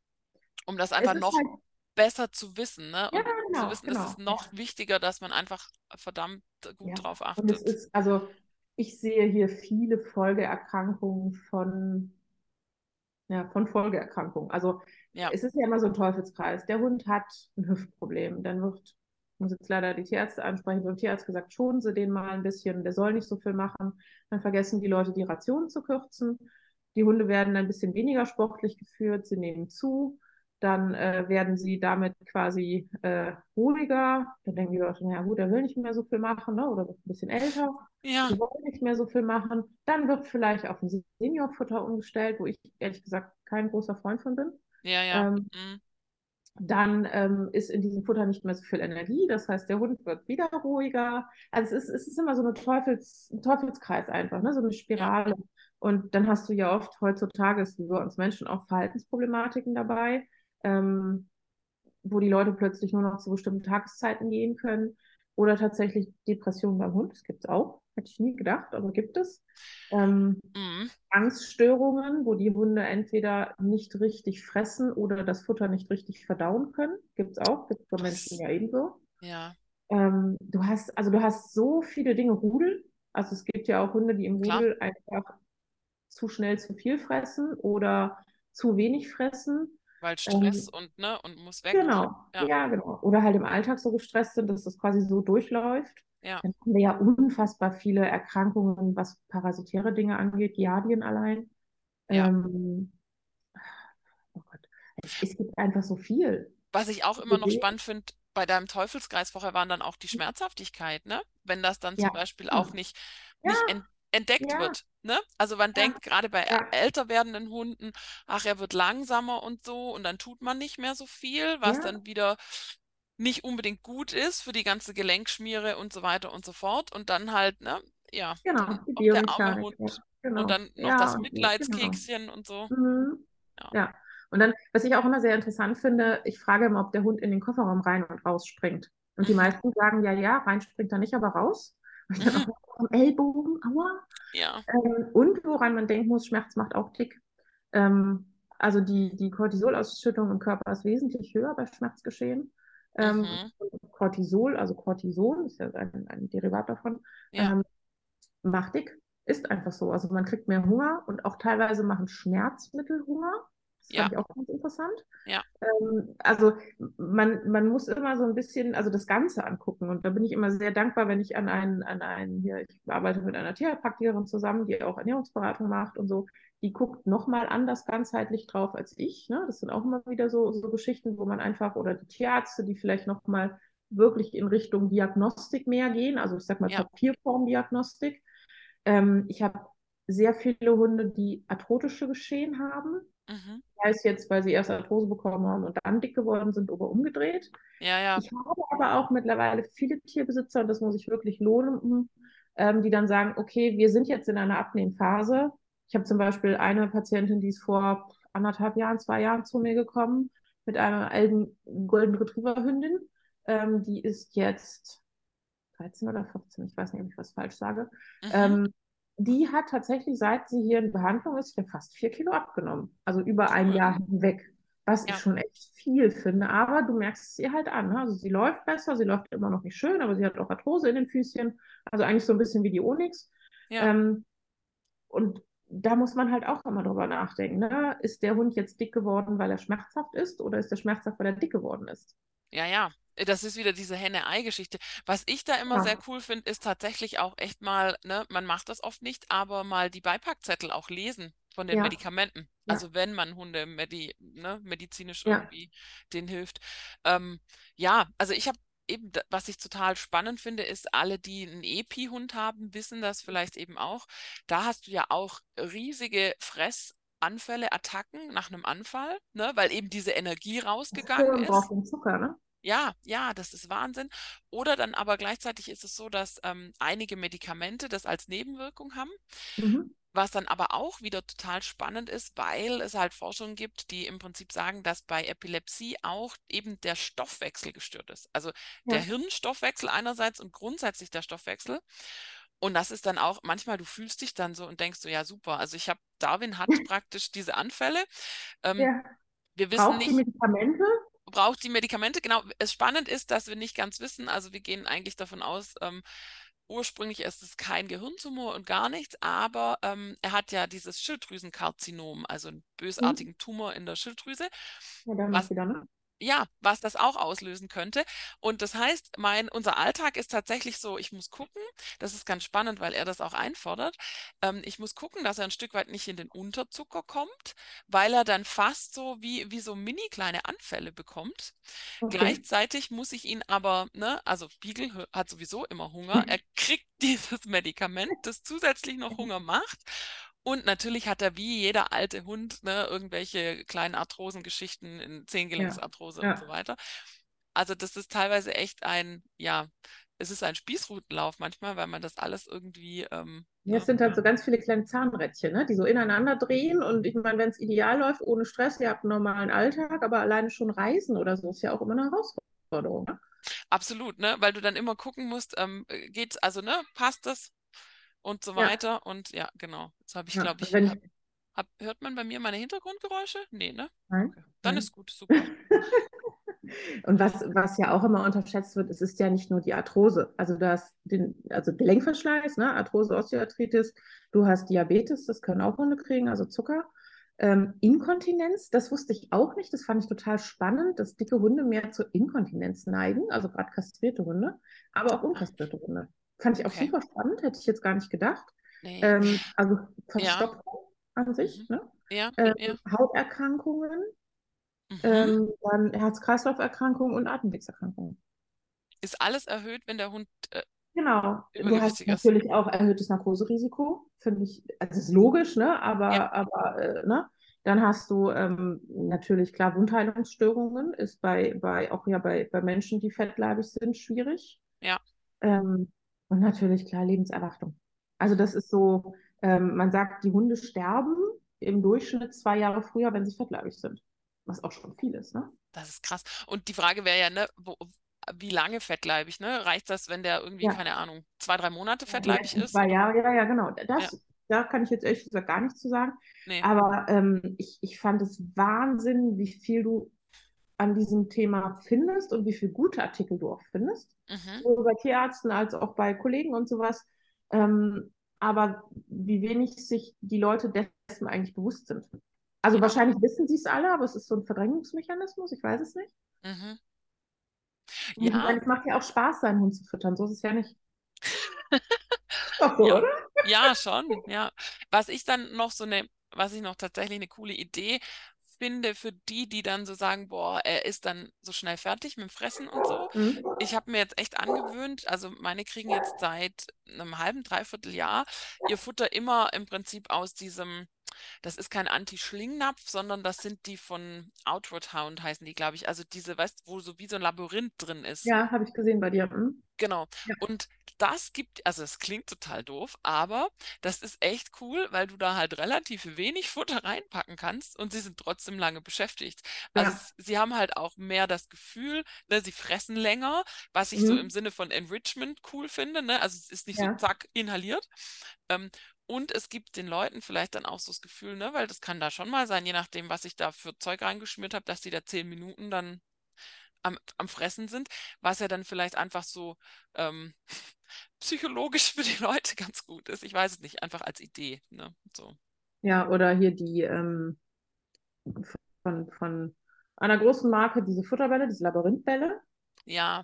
Speaker 2: Um das einfach noch halt... besser zu wissen, ne? Und ja, genau, zu wissen, genau. es ist noch wichtiger, dass man einfach verdammt gut ja. drauf achtet. Und
Speaker 1: es ist, also ich sehe hier viele Folgeerkrankungen von, ja, von Folgeerkrankungen. Also ja. es ist ja immer so ein Teufelskreis. Der Hund hat ein Hüftproblem, dann wird muss jetzt leider die Tierärzte ansprechen, beim Tierarzt gesagt, schonen Sie den mal ein bisschen, der soll nicht so viel machen. Dann vergessen die Leute, die Rationen zu kürzen. Die Hunde werden ein bisschen weniger sportlich geführt, sie nehmen zu. Dann äh, werden sie damit quasi äh, ruhiger. Dann denken die Leute, naja gut, der will nicht mehr so viel machen, ne? oder wird ein bisschen älter.
Speaker 2: Ja.
Speaker 1: Die wollen nicht mehr so viel machen. Dann wird vielleicht auf ein Seniorfutter umgestellt, wo ich ehrlich gesagt kein großer Freund von bin.
Speaker 2: Ja, ja. Ähm, mhm
Speaker 1: dann ähm, ist in diesem Futter nicht mehr so viel Energie. Das heißt, der Hund wird wieder ruhiger. Also es ist, es ist immer so eine Teufels, ein Teufelskreis einfach, ne? so eine Spirale. Und dann hast du ja oft heutzutage, wie bei uns Menschen auch Verhaltensproblematiken dabei, ähm, wo die Leute plötzlich nur noch zu bestimmten Tageszeiten gehen können. Oder tatsächlich Depression beim Hund. Das gibt es auch. Hätte ich nie gedacht, aber gibt es. Ähm, mhm. Angststörungen, wo die Hunde entweder nicht richtig fressen oder das Futter nicht richtig verdauen können. Gibt es auch. Gibt es bei Menschen ja ebenso.
Speaker 2: Ja.
Speaker 1: Ähm, du hast, also du hast so viele Dinge. Rudel. Also es gibt ja auch Hunde, die im Rudel einfach zu schnell zu viel fressen oder zu wenig fressen.
Speaker 2: Weil Stress ähm, und, ne, und muss weg.
Speaker 1: Genau, ja. ja. genau. Oder halt im Alltag so gestresst sind, dass das quasi so durchläuft.
Speaker 2: Ja.
Speaker 1: Dann haben wir ja unfassbar viele Erkrankungen, was parasitäre Dinge angeht, Giardien allein. Ja. Ähm, oh Gott, es, es, gibt einfach so viel.
Speaker 2: Was ich auch immer noch spannend finde, bei deinem Teufelskreis vorher waren dann auch die Schmerzhaftigkeit, ne? Wenn das dann ja. zum Beispiel auch nicht, nicht ent entdeckt wird. Ne? Also man ja. denkt gerade bei ja. älter werdenden Hunden, ach, er wird langsamer und so und dann tut man nicht mehr so viel, was ja. dann wieder nicht unbedingt gut ist für die ganze Gelenkschmiere und so weiter und so fort. Und dann halt, ne, ja,
Speaker 1: genau,
Speaker 2: der arme Hund genau. und dann noch das genau. Mitleidskekschen genau. und so.
Speaker 1: Mhm. ja. Und dann, was ich auch immer sehr interessant finde, ich frage immer, ob der Hund in den Kofferraum rein und raus springt. Und die mhm. meisten sagen, ja, ja, rein springt er nicht, aber raus. Mhm. am Ellbogen, aua.
Speaker 2: Ja.
Speaker 1: Ähm, und woran man denken muss, Schmerz macht auch dick. Ähm, also die, die Cortisolausschüttung im Körper ist wesentlich höher bei Schmerzgeschehen. Ähm, mhm. Cortisol, also Cortison, ist ja ein, ein Derivat davon, ja. ähm, macht dick. Ist einfach so. Also man kriegt mehr Hunger und auch teilweise machen Schmerzmittel Hunger. Das ja. fand ich auch ganz interessant.
Speaker 2: Ja.
Speaker 1: Ähm, also man, man muss immer so ein bisschen, also das Ganze angucken. Und da bin ich immer sehr dankbar, wenn ich an einen, an einen hier, ich arbeite mit einer Therapeutikerin zusammen, die auch Ernährungsberatung macht und so, die guckt nochmal anders ganzheitlich drauf als ich. Ne? Das sind auch immer wieder so, so Geschichten, wo man einfach, oder die Tierärzte, die vielleicht nochmal wirklich in Richtung Diagnostik mehr gehen, also ich sag mal ja. Papierformdiagnostik. Ähm, ich habe sehr viele Hunde, die arthrotische Geschehen haben. Mhm. Heißt jetzt, weil sie erst Arthrose bekommen haben und dann dick geworden sind oder umgedreht.
Speaker 2: Ja, ja.
Speaker 1: Ich habe aber auch mittlerweile viele Tierbesitzer, und das muss ich wirklich lohnen, ähm, die dann sagen, okay, wir sind jetzt in einer Abnehmphase. Ich habe zum Beispiel eine Patientin, die ist vor anderthalb Jahren, zwei Jahren zu mir gekommen mit einer alten Golden Retriever Hündin. Ähm, die ist jetzt 13 oder 14, ich weiß nicht, ob ich was falsch sage. Mhm. Ähm, die hat tatsächlich, seit sie hier in Behandlung ist, fast vier Kilo abgenommen. Also über ein Jahr hinweg. Was ja. ich schon echt viel finde. Aber du merkst es ihr halt an. Ne? Also sie läuft besser, sie läuft immer noch nicht schön, aber sie hat auch Arthrose in den Füßchen. Also eigentlich so ein bisschen wie die Onyx. Ja. Ähm, und da muss man halt auch immer drüber nachdenken. Ne? Ist der Hund jetzt dick geworden, weil er schmerzhaft ist, oder ist er schmerzhaft, weil er dick geworden ist?
Speaker 2: Ja, ja. Äh, das ist wieder diese Henne-Ei-Geschichte. Was ich da immer ja. sehr cool finde, ist tatsächlich auch echt mal, ne, man macht das oft nicht, aber mal die Beipackzettel auch lesen von den ja. Medikamenten. Ja. Also wenn man Hunde medi ne, medizinisch irgendwie denen hilft. Ähm, ja, also ich habe eben, was ich total spannend finde, ist, alle, die einen Epi-Hund haben, wissen das vielleicht eben auch. Da hast du ja auch riesige Fressanfälle, Attacken nach einem Anfall, ne, weil eben diese Energie rausgegangen ist.
Speaker 1: Braucht den Zucker, ne?
Speaker 2: Ja, ja, das ist Wahnsinn. Oder dann aber gleichzeitig ist es so, dass ähm, einige Medikamente das als Nebenwirkung haben. Mhm. Was dann aber auch wieder total spannend ist, weil es halt Forschungen gibt, die im Prinzip sagen, dass bei Epilepsie auch eben der Stoffwechsel gestört ist. Also ja. der Hirnstoffwechsel einerseits und grundsätzlich der Stoffwechsel. Und das ist dann auch, manchmal du fühlst dich dann so und denkst so, ja super, also ich habe, Darwin hat praktisch diese Anfälle. Ähm, ja. Wir wissen Braucht nicht. Die
Speaker 1: Medikamente?
Speaker 2: Braucht die Medikamente. Genau, es spannend ist, dass wir nicht ganz wissen, also wir gehen eigentlich davon aus, ähm, ursprünglich ist es kein Gehirntumor und gar nichts, aber ähm, er hat ja dieses Schilddrüsenkarzinom, also einen bösartigen mhm. Tumor in der Schilddrüse.
Speaker 1: Ja, dann was, wieder, ne?
Speaker 2: Ja, was das auch auslösen könnte. Und das heißt, mein, unser Alltag ist tatsächlich so, ich muss gucken, das ist ganz spannend, weil er das auch einfordert, ähm, ich muss gucken, dass er ein Stück weit nicht in den Unterzucker kommt, weil er dann fast so wie, wie so mini kleine Anfälle bekommt. Okay. Gleichzeitig muss ich ihn aber, ne, also Beagle hat sowieso immer Hunger, er kriegt dieses Medikament, das zusätzlich noch Hunger macht. Und natürlich hat er wie jeder alte Hund ne, irgendwelche kleinen Arthrosengeschichten in Zehngelenksarthrose ja. ja. und so weiter. Also das ist teilweise echt ein, ja, es ist ein Spießrutenlauf manchmal, weil man das alles irgendwie. Ähm,
Speaker 1: ja, es sind halt so ganz viele kleine Zahnrädchen, ne, die so ineinander drehen. Und ich meine, wenn es ideal läuft, ohne Stress, ihr habt einen normalen Alltag, aber alleine schon Reisen oder so ist ja auch immer eine Herausforderung. Ne?
Speaker 2: Absolut, ne? Weil du dann immer gucken musst, ähm, äh, geht's, also, ne, passt das und so weiter. Ja. Und ja, genau. Das habe ich, ja, glaube ich, hab, hab, hört man bei mir meine Hintergrundgeräusche? Nee, ne?
Speaker 1: Nein.
Speaker 2: Dann Nein. ist gut, super.
Speaker 1: Und was, was ja auch immer unterschätzt wird, es ist ja nicht nur die Arthrose. Also du hast den, also Gelenkverschleiß, ne? Arthrose, Osteoarthritis, du hast Diabetes, das können auch Hunde kriegen, also Zucker. Ähm, Inkontinenz, das wusste ich auch nicht, das fand ich total spannend, dass dicke Hunde mehr zur Inkontinenz neigen, also gerade kastrierte Hunde, aber auch unkastrierte Hunde. Fand ich auch okay. super spannend, hätte ich jetzt gar nicht gedacht. Nee. Ähm, also Verstopfung ja. an sich, mhm. ne?
Speaker 2: Ja, ähm,
Speaker 1: ja. Hauterkrankungen, Mhm. Ähm, dann Herz-Kreislauf-Erkrankungen und Atemwegserkrankungen.
Speaker 2: Ist alles erhöht, wenn der Hund äh,
Speaker 1: Genau. Du hast natürlich auch erhöhtes Narkoserisiko, finde ich, also ist logisch, ne? Aber, ja. aber äh, ne? Dann hast du ähm, natürlich klar Wundheilungsstörungen, ist bei, bei auch ja bei, bei Menschen, die fettleibig sind, schwierig.
Speaker 2: Ja.
Speaker 1: Ähm, und natürlich klar Lebenserwartung. Also das ist so, ähm, man sagt, die Hunde sterben im Durchschnitt zwei Jahre früher, wenn sie fettleibig sind was auch schon viel ist, ne?
Speaker 2: Das ist krass. Und die Frage wäre ja, ne, wo, wie lange fettleibig, ne? Reicht das, wenn der irgendwie, ja. keine Ahnung, zwei, drei Monate fettleibig ja, ist?
Speaker 1: Zwei Jahre, ja, ja, genau. Das, ja. Da kann ich jetzt ehrlich gesagt gar nichts zu sagen. Nee. Aber ähm, ich, ich fand es Wahnsinn, wie viel du an diesem Thema findest und wie viele gute Artikel du auch findest. Mhm. Sowohl bei Tierärzten als auch bei Kollegen und sowas. Ähm, aber wie wenig sich die Leute dessen eigentlich bewusst sind. Also ja. wahrscheinlich wissen sie es alle, aber es ist so ein Verdrängungsmechanismus, ich weiß es nicht. Mhm. Ja. Meine, es macht ja auch Spaß, seinen Hund zu füttern, so ist es ja nicht.
Speaker 2: Doch so, ja. oder? Ja, schon, ja. Was ich dann noch so eine, was ich noch tatsächlich eine coole Idee finde für die, die dann so sagen, boah, er ist dann so schnell fertig mit dem Fressen und so. Mhm. Ich habe mir jetzt echt angewöhnt, also meine kriegen jetzt seit einem halben, dreiviertel Jahr ihr Futter immer im Prinzip aus diesem das ist kein Anti-Schlingnapf, sondern das sind die von Outward Hound, heißen die, glaube ich. Also diese, weißt du, wo so wie so ein Labyrinth drin ist.
Speaker 1: Ja, habe ich gesehen bei dir. Mhm.
Speaker 2: Genau. Ja. Und das gibt, also es klingt total doof, aber das ist echt cool, weil du da halt relativ wenig Futter reinpacken kannst und sie sind trotzdem lange beschäftigt. Also ja. sie haben halt auch mehr das Gefühl, ne, sie fressen länger, was ich mhm. so im Sinne von Enrichment cool finde. Ne? Also es ist nicht ja. so zack inhaliert. Ähm, und es gibt den Leuten vielleicht dann auch so das Gefühl, ne, weil das kann da schon mal sein, je nachdem, was ich da für Zeug reingeschmiert habe, dass die da zehn Minuten dann am, am Fressen sind, was ja dann vielleicht einfach so ähm, psychologisch für die Leute ganz gut ist. Ich weiß es nicht, einfach als Idee. Ne? So.
Speaker 1: Ja, oder hier die ähm, von, von einer großen Marke, diese Futterbälle, diese Labyrinthbälle.
Speaker 2: Ja.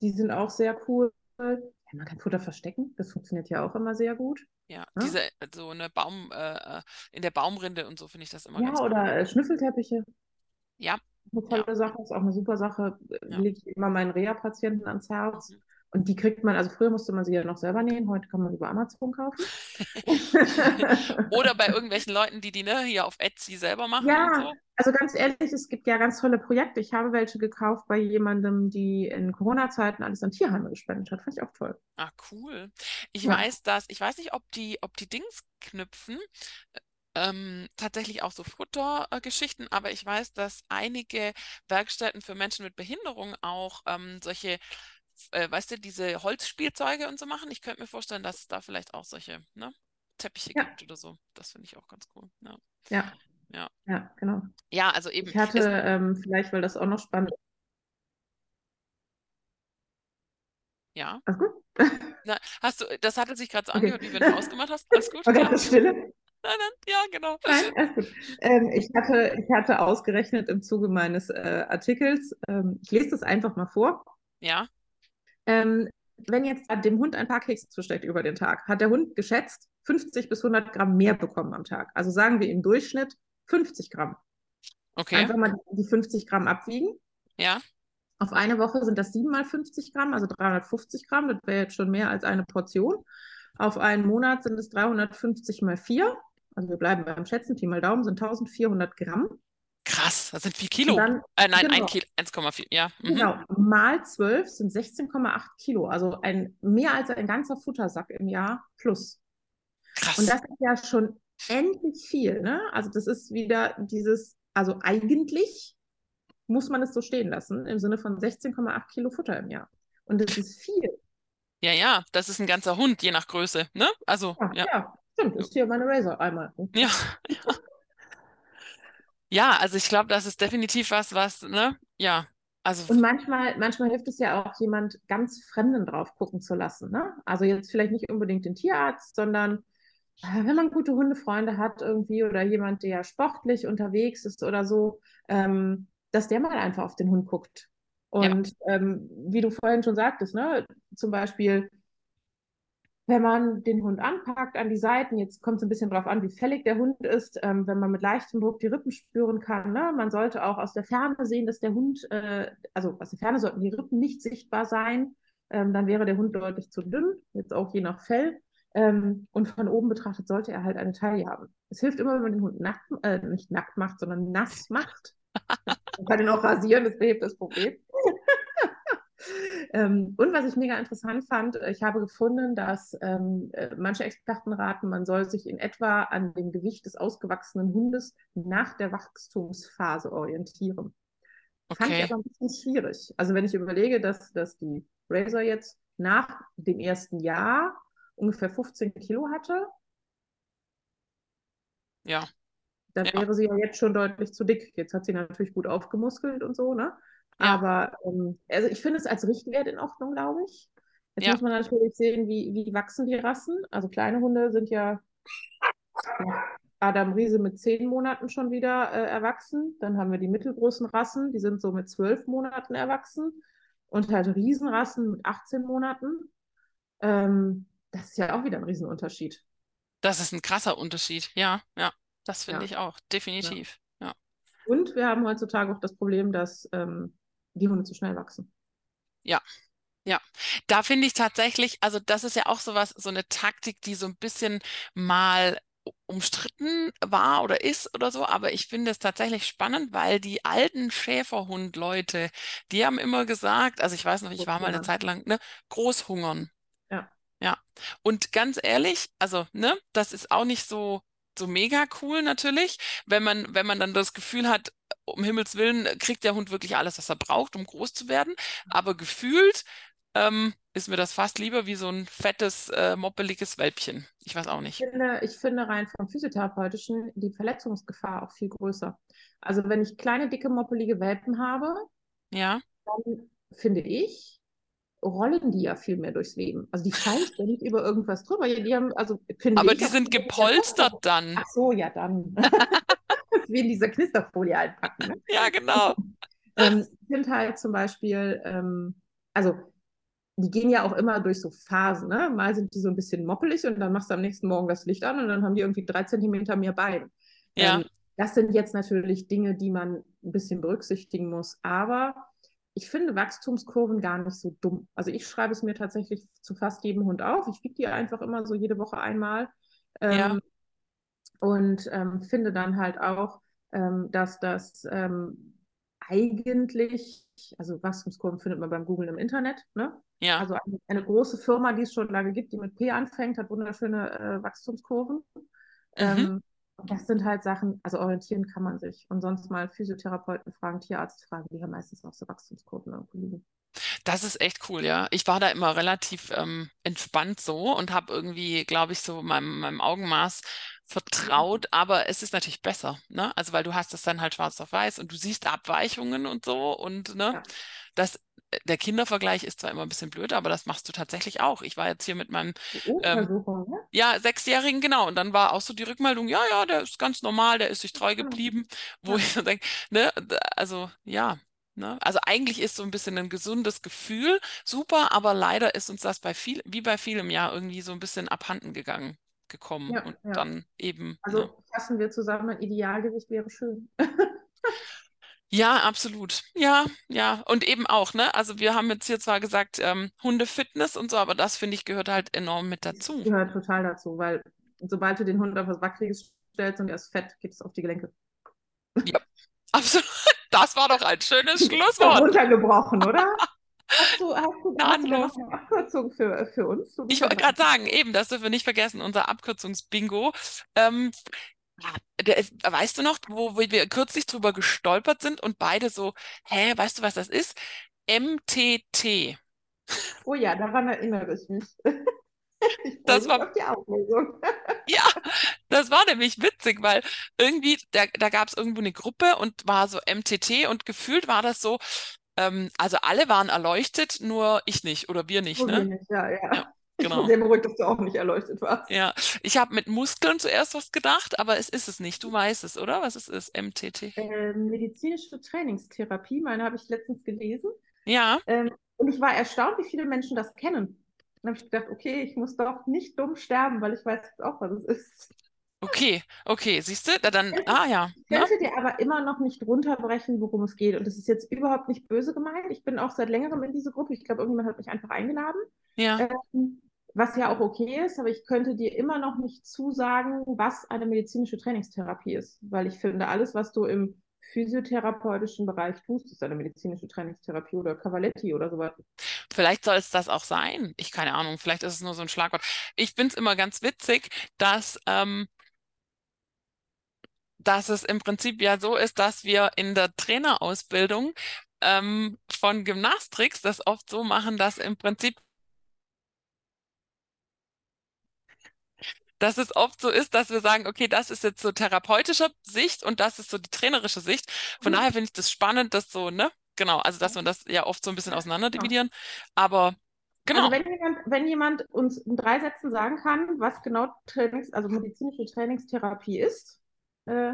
Speaker 1: Die sind auch sehr cool. Ja, man kann Futter verstecken, das funktioniert ja auch immer sehr gut.
Speaker 2: Ja, ja? diese, so eine Baum, äh, äh, in der Baumrinde und so finde ich das immer
Speaker 1: ja,
Speaker 2: ganz
Speaker 1: cool. Ja, oder äh, Schnüffelteppiche.
Speaker 2: Ja.
Speaker 1: Eine tolle ja. Sache, ist auch eine super Sache. Lege ich immer meinen Reha-Patienten ans Herz. Mhm. Und die kriegt man, also früher musste man sie ja noch selber nähen, heute kann man über Amazon kaufen.
Speaker 2: Oder bei irgendwelchen Leuten, die die ne, hier auf Etsy selber machen.
Speaker 1: Ja, so. also ganz ehrlich, es gibt ja ganz tolle Projekte. Ich habe welche gekauft bei jemandem, die in Corona-Zeiten alles an Tierheime gespendet hat. Fand ich auch toll.
Speaker 2: Ah, cool. Ich ja. weiß das, ich weiß nicht, ob die, ob die Dings knüpfen, ähm, tatsächlich auch so Futtergeschichten, aber ich weiß, dass einige Werkstätten für Menschen mit Behinderung auch ähm, solche äh, weißt du, diese Holzspielzeuge und so machen. Ich könnte mir vorstellen, dass es da vielleicht auch solche ne, Teppiche ja. gibt oder so. Das finde ich auch ganz cool. Ja.
Speaker 1: ja.
Speaker 2: Ja.
Speaker 1: Ja, genau.
Speaker 2: Ja, also eben.
Speaker 1: Ich hatte ähm, vielleicht, weil das auch noch spannend ist.
Speaker 2: Ja.
Speaker 1: Alles gut?
Speaker 2: Na, hast du, das hatte sich gerade so angehört, okay. wie wenn du ausgemacht hast. Alles gut?
Speaker 1: Okay, das Stille.
Speaker 2: Nein, nein, ja, genau.
Speaker 1: Nein, alles gut. Ähm, ich, hatte, ich hatte ausgerechnet im Zuge meines äh, Artikels, ähm, ich lese das einfach mal vor.
Speaker 2: Ja.
Speaker 1: Ähm, wenn jetzt dem Hund ein paar Kekse zusteckt über den Tag, hat der Hund geschätzt 50 bis 100 Gramm mehr bekommen am Tag. Also sagen wir im Durchschnitt 50 Gramm.
Speaker 2: Okay.
Speaker 1: Einfach mal die 50 Gramm abwiegen.
Speaker 2: Ja.
Speaker 1: Auf eine Woche sind das 7 mal 50 Gramm, also 350 Gramm. Das wäre jetzt schon mehr als eine Portion. Auf einen Monat sind es 350 mal 4. Also wir bleiben beim Schätzen, Pi mal Daumen sind 1400 Gramm.
Speaker 2: Krass, das sind 4 Kilo. Dann, äh, nein, genau, 1,4, ja.
Speaker 1: Mhm. Genau, mal 12 sind 16,8 Kilo. Also ein, mehr als ein ganzer Futtersack im Jahr plus.
Speaker 2: Krass.
Speaker 1: Und das ist ja schon endlich viel. Ne? Also das ist wieder dieses, also eigentlich muss man es so stehen lassen, im Sinne von 16,8 Kilo Futter im Jahr. Und das ist viel.
Speaker 2: Ja, ja, das ist ein ganzer Hund, je nach Größe, ne? Also,
Speaker 1: ja. Ja, ja stimmt. Ist hier meine Razor einmal.
Speaker 2: Ja, ja. Ja, also ich glaube, das ist definitiv was, was, ne? Ja, also.
Speaker 1: Und manchmal, manchmal hilft es ja auch, jemand ganz Fremden drauf gucken zu lassen, ne? Also jetzt vielleicht nicht unbedingt den Tierarzt, sondern äh, wenn man gute Hundefreunde hat irgendwie oder jemand, der sportlich unterwegs ist oder so, ähm, dass der mal einfach auf den Hund guckt. Und ja. ähm, wie du vorhin schon sagtest, ne, zum Beispiel wenn man den Hund anpackt an die Seiten, jetzt kommt es ein bisschen darauf an, wie fällig der Hund ist, ähm, wenn man mit leichtem Druck die Rippen spüren kann. Ne? Man sollte auch aus der Ferne sehen, dass der Hund, äh, also aus der Ferne sollten die Rippen nicht sichtbar sein. Ähm, dann wäre der Hund deutlich zu dünn, jetzt auch je nach Fell. Ähm, und von oben betrachtet sollte er halt eine Taille haben. Es hilft immer, wenn man den Hund nackt, äh, nicht nackt macht, sondern nass macht. man kann ihn auch rasieren, das behebt das Problem. Ähm, und was ich mega interessant fand, ich habe gefunden, dass ähm, äh, manche Experten raten, man soll sich in etwa an dem Gewicht des ausgewachsenen Hundes nach der Wachstumsphase orientieren. Okay. Fand ich aber ein bisschen schwierig. Also wenn ich überlege, dass, dass die Razor jetzt nach dem ersten Jahr ungefähr 15 Kilo hatte.
Speaker 2: Ja.
Speaker 1: Dann ja. wäre sie ja jetzt schon deutlich zu dick. Jetzt hat sie natürlich gut aufgemuskelt und so, ne? Ja. Aber ähm, also ich finde es als Richtwert in Ordnung, glaube ich. Jetzt ja. muss man natürlich sehen, wie, wie wachsen die Rassen. Also kleine Hunde sind ja, Adam Riese mit zehn Monaten schon wieder äh, erwachsen. Dann haben wir die mittelgroßen Rassen, die sind so mit zwölf Monaten erwachsen. Und halt Riesenrassen mit 18 Monaten. Ähm, das ist ja auch wieder ein Riesenunterschied.
Speaker 2: Das ist ein krasser Unterschied, ja, ja. Das finde ja. ich auch, definitiv. Ja.
Speaker 1: Und wir haben heutzutage auch das Problem, dass ähm, die Hunde zu schnell wachsen.
Speaker 2: Ja, ja, da finde ich tatsächlich, also das ist ja auch sowas, so eine Taktik, die so ein bisschen mal umstritten war oder ist oder so, aber ich finde es tatsächlich spannend, weil die alten Schäferhund-Leute, die haben immer gesagt, also ich weiß noch, ich war mal eine Zeit lang, ne, Großhungern.
Speaker 1: Ja.
Speaker 2: Ja. Und ganz ehrlich, also, ne, das ist auch nicht so so mega cool natürlich, wenn man, wenn man dann das Gefühl hat, um Himmels Willen kriegt der Hund wirklich alles, was er braucht, um groß zu werden. Aber gefühlt ähm, ist mir das fast lieber wie so ein fettes, äh, moppeliges Welpchen. Ich weiß auch nicht.
Speaker 1: Ich finde, ich finde rein vom Physiotherapeutischen die Verletzungsgefahr auch viel größer. Also wenn ich kleine, dicke, moppelige Welpen habe,
Speaker 2: ja.
Speaker 1: dann finde ich, rollen die ja viel mehr durchs Leben. Also die fallen ständig über irgendwas drüber. Die haben, also,
Speaker 2: Aber die sind gepolstert dann.
Speaker 1: Ach so, ja dann. Wie in dieser Knisterfolie einpacken. Ne?
Speaker 2: Ja, genau.
Speaker 1: ähm, sind halt zum Beispiel, ähm, also die gehen ja auch immer durch so Phasen. Ne? Mal sind die so ein bisschen moppelig und dann machst du am nächsten Morgen das Licht an und dann haben die irgendwie drei Zentimeter mehr Bein.
Speaker 2: Ja. Ähm,
Speaker 1: das sind jetzt natürlich Dinge, die man ein bisschen berücksichtigen muss. Aber ich finde Wachstumskurven gar nicht so dumm. Also ich schreibe es mir tatsächlich zu fast jedem Hund auf. Ich wiege die einfach immer so jede Woche einmal. Ähm, ja. Und ähm, finde dann halt auch, ähm, dass das ähm, eigentlich, also Wachstumskurven findet man beim Googlen im Internet, ne?
Speaker 2: Ja.
Speaker 1: Also eine, eine, große Firma, die es schon lange gibt, die mit P anfängt, hat wunderschöne äh, Wachstumskurven. Mhm. Ähm, das sind halt Sachen, also orientieren kann man sich. Und sonst mal Physiotherapeuten fragen, Tierarzt fragen, die haben meistens auch so Wachstumskurven irgendwo liegen.
Speaker 2: Das ist echt cool, ja. Ich war da immer relativ ähm, entspannt so und habe irgendwie, glaube ich, so meinem, meinem Augenmaß vertraut, aber es ist natürlich besser, ne? Also weil du hast das dann halt schwarz auf weiß und du siehst Abweichungen und so und ne, ja. das der Kindervergleich ist zwar immer ein bisschen blöd, aber das machst du tatsächlich auch. Ich war jetzt hier mit meinem ähm, ne? ja, Sechsjährigen, genau. Und dann war auch so die Rückmeldung, ja, ja, der ist ganz normal, der ist sich treu geblieben. Wo ja. ich so denke, ne, also ja, ne? Also eigentlich ist so ein bisschen ein gesundes Gefühl super, aber leider ist uns das bei viel, wie bei vielem Jahr irgendwie so ein bisschen abhanden gegangen gekommen. Ja, und ja. dann eben.
Speaker 1: Also ne? fassen wir zusammen, ein Idealgewicht wäre schön.
Speaker 2: Ja, absolut. Ja, ja. Und eben auch, ne? Also wir haben jetzt hier zwar gesagt, ähm, Hundefitness und so, aber das finde ich gehört halt enorm mit dazu.
Speaker 1: Das gehört total dazu, weil sobald du den Hund auf was Wackeliges stellst und er ist fett, geht es auf die Gelenke.
Speaker 2: Ja, absolut. Das war doch ein schönes Schlusswort.
Speaker 1: Runtergebrochen, oder? Hast du, hast du, hast du eine Abkürzung für, für uns?
Speaker 2: Ich wollte gerade sagen, eben, das dürfen wir nicht vergessen, unser Abkürzungsbingo. Ähm, ist, weißt du noch, wo wir kürzlich drüber gestolpert sind und beide so, hä, weißt du, was das ist? MTT.
Speaker 1: Oh ja, daran erinnere ich mich.
Speaker 2: Ich das war die Auflösung. ja, das war nämlich witzig, weil irgendwie, da, da gab es irgendwo eine Gruppe und war so MTT und gefühlt war das so, ähm, also alle waren erleuchtet, nur ich nicht oder wir nicht, ne?
Speaker 1: Nicht, ja, ja. ja. Ich genau. bin sehr beruhigt, dass du auch nicht erleuchtet warst.
Speaker 2: Ja, ich habe mit Muskeln zuerst was gedacht, aber es ist es nicht. Du weißt es, oder? Was es ist, MTT?
Speaker 1: Ähm, medizinische Trainingstherapie, meine habe ich letztens gelesen.
Speaker 2: Ja.
Speaker 1: Ähm, und ich war erstaunt, wie viele Menschen das kennen. Dann habe ich gedacht, okay, ich muss doch nicht dumm sterben, weil ich weiß jetzt auch, was es ist.
Speaker 2: Okay, okay, siehst du? Da dann, ah ja.
Speaker 1: Ich könnte ja? dir aber immer noch nicht runterbrechen, worum es geht. Und das ist jetzt überhaupt nicht böse gemeint. Ich bin auch seit längerem in diese Gruppe. Ich glaube, irgendjemand hat mich einfach eingeladen.
Speaker 2: Ja.
Speaker 1: Ähm, was ja auch okay ist, aber ich könnte dir immer noch nicht zusagen, was eine medizinische Trainingstherapie ist. Weil ich finde, alles, was du im physiotherapeutischen Bereich tust, ist eine medizinische Trainingstherapie oder Cavaletti oder sowas.
Speaker 2: Vielleicht soll es das auch sein. Ich keine Ahnung, vielleicht ist es nur so ein Schlagwort. Ich finde es immer ganz witzig, dass, ähm, dass es im Prinzip ja so ist, dass wir in der Trainerausbildung ähm, von Gymnastrix das oft so machen, dass im Prinzip dass es oft so ist, dass wir sagen, okay, das ist jetzt so therapeutischer Sicht und das ist so die trainerische Sicht. Von mhm. daher finde ich das spannend, dass so, ne? Genau, also dass wir das ja oft so ein bisschen auseinander dividieren. Aber genau.
Speaker 1: Also wenn jemand, wenn jemand uns in drei Sätzen sagen kann, was genau Trainings, also medizinische Trainingstherapie ist,
Speaker 2: äh,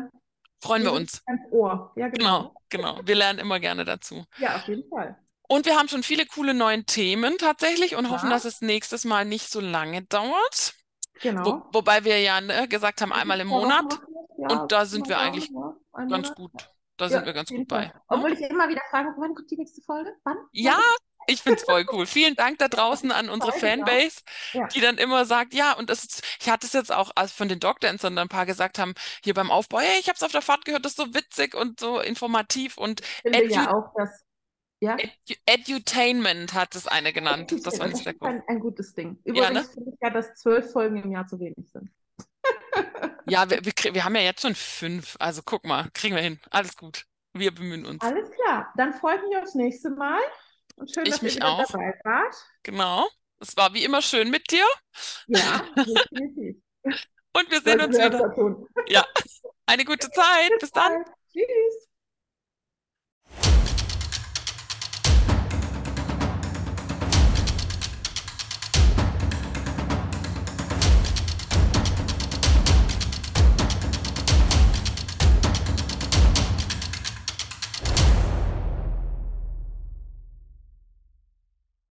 Speaker 2: freuen wir uns.
Speaker 1: Ohr. Ja,
Speaker 2: genau. genau, genau. Wir lernen immer gerne dazu.
Speaker 1: Ja, auf jeden Fall.
Speaker 2: Und wir haben schon viele coole neue Themen tatsächlich und ja. hoffen, dass es nächstes Mal nicht so lange dauert.
Speaker 1: Genau.
Speaker 2: Wo, wobei wir ja ne, gesagt haben, einmal im Monat. Ja, und da sind wir eigentlich ganz gut. Da sind wir ganz gut bei. Ne?
Speaker 1: Obwohl ich immer wieder frage, wann kommt die nächste Folge? Wann?
Speaker 2: Ja, ich finde es voll cool. Vielen Dank da draußen an unsere Fanbase, ja. die dann immer sagt, ja, und das ist, ich hatte es jetzt auch von den Dogdancern ein paar gesagt haben, hier beim Aufbau, hey, ich habe es auf der Fahrt gehört, das ist so witzig und so informativ und
Speaker 1: ich finde ja auch, dass ja?
Speaker 2: Edu Edutainment hat es eine genannt. Das fand ich sehr gut.
Speaker 1: Ein, ein gutes Ding. Übrigens ja, ne? finde ich ja, dass zwölf Folgen im Jahr zu wenig sind.
Speaker 2: ja, wir, wir, wir haben ja jetzt schon fünf. Also guck mal, kriegen wir hin. Alles gut. Wir bemühen uns.
Speaker 1: Alles klar. Dann freue ich mich aufs nächste Mal. Und schön,
Speaker 2: ich
Speaker 1: dass
Speaker 2: mich
Speaker 1: ihr
Speaker 2: auch.
Speaker 1: dabei wart.
Speaker 2: Genau. Es war wie immer schön mit dir.
Speaker 1: Ja.
Speaker 2: Und wir sehen uns wieder. Ja, eine gute Zeit. Bis dann.
Speaker 1: Tschüss.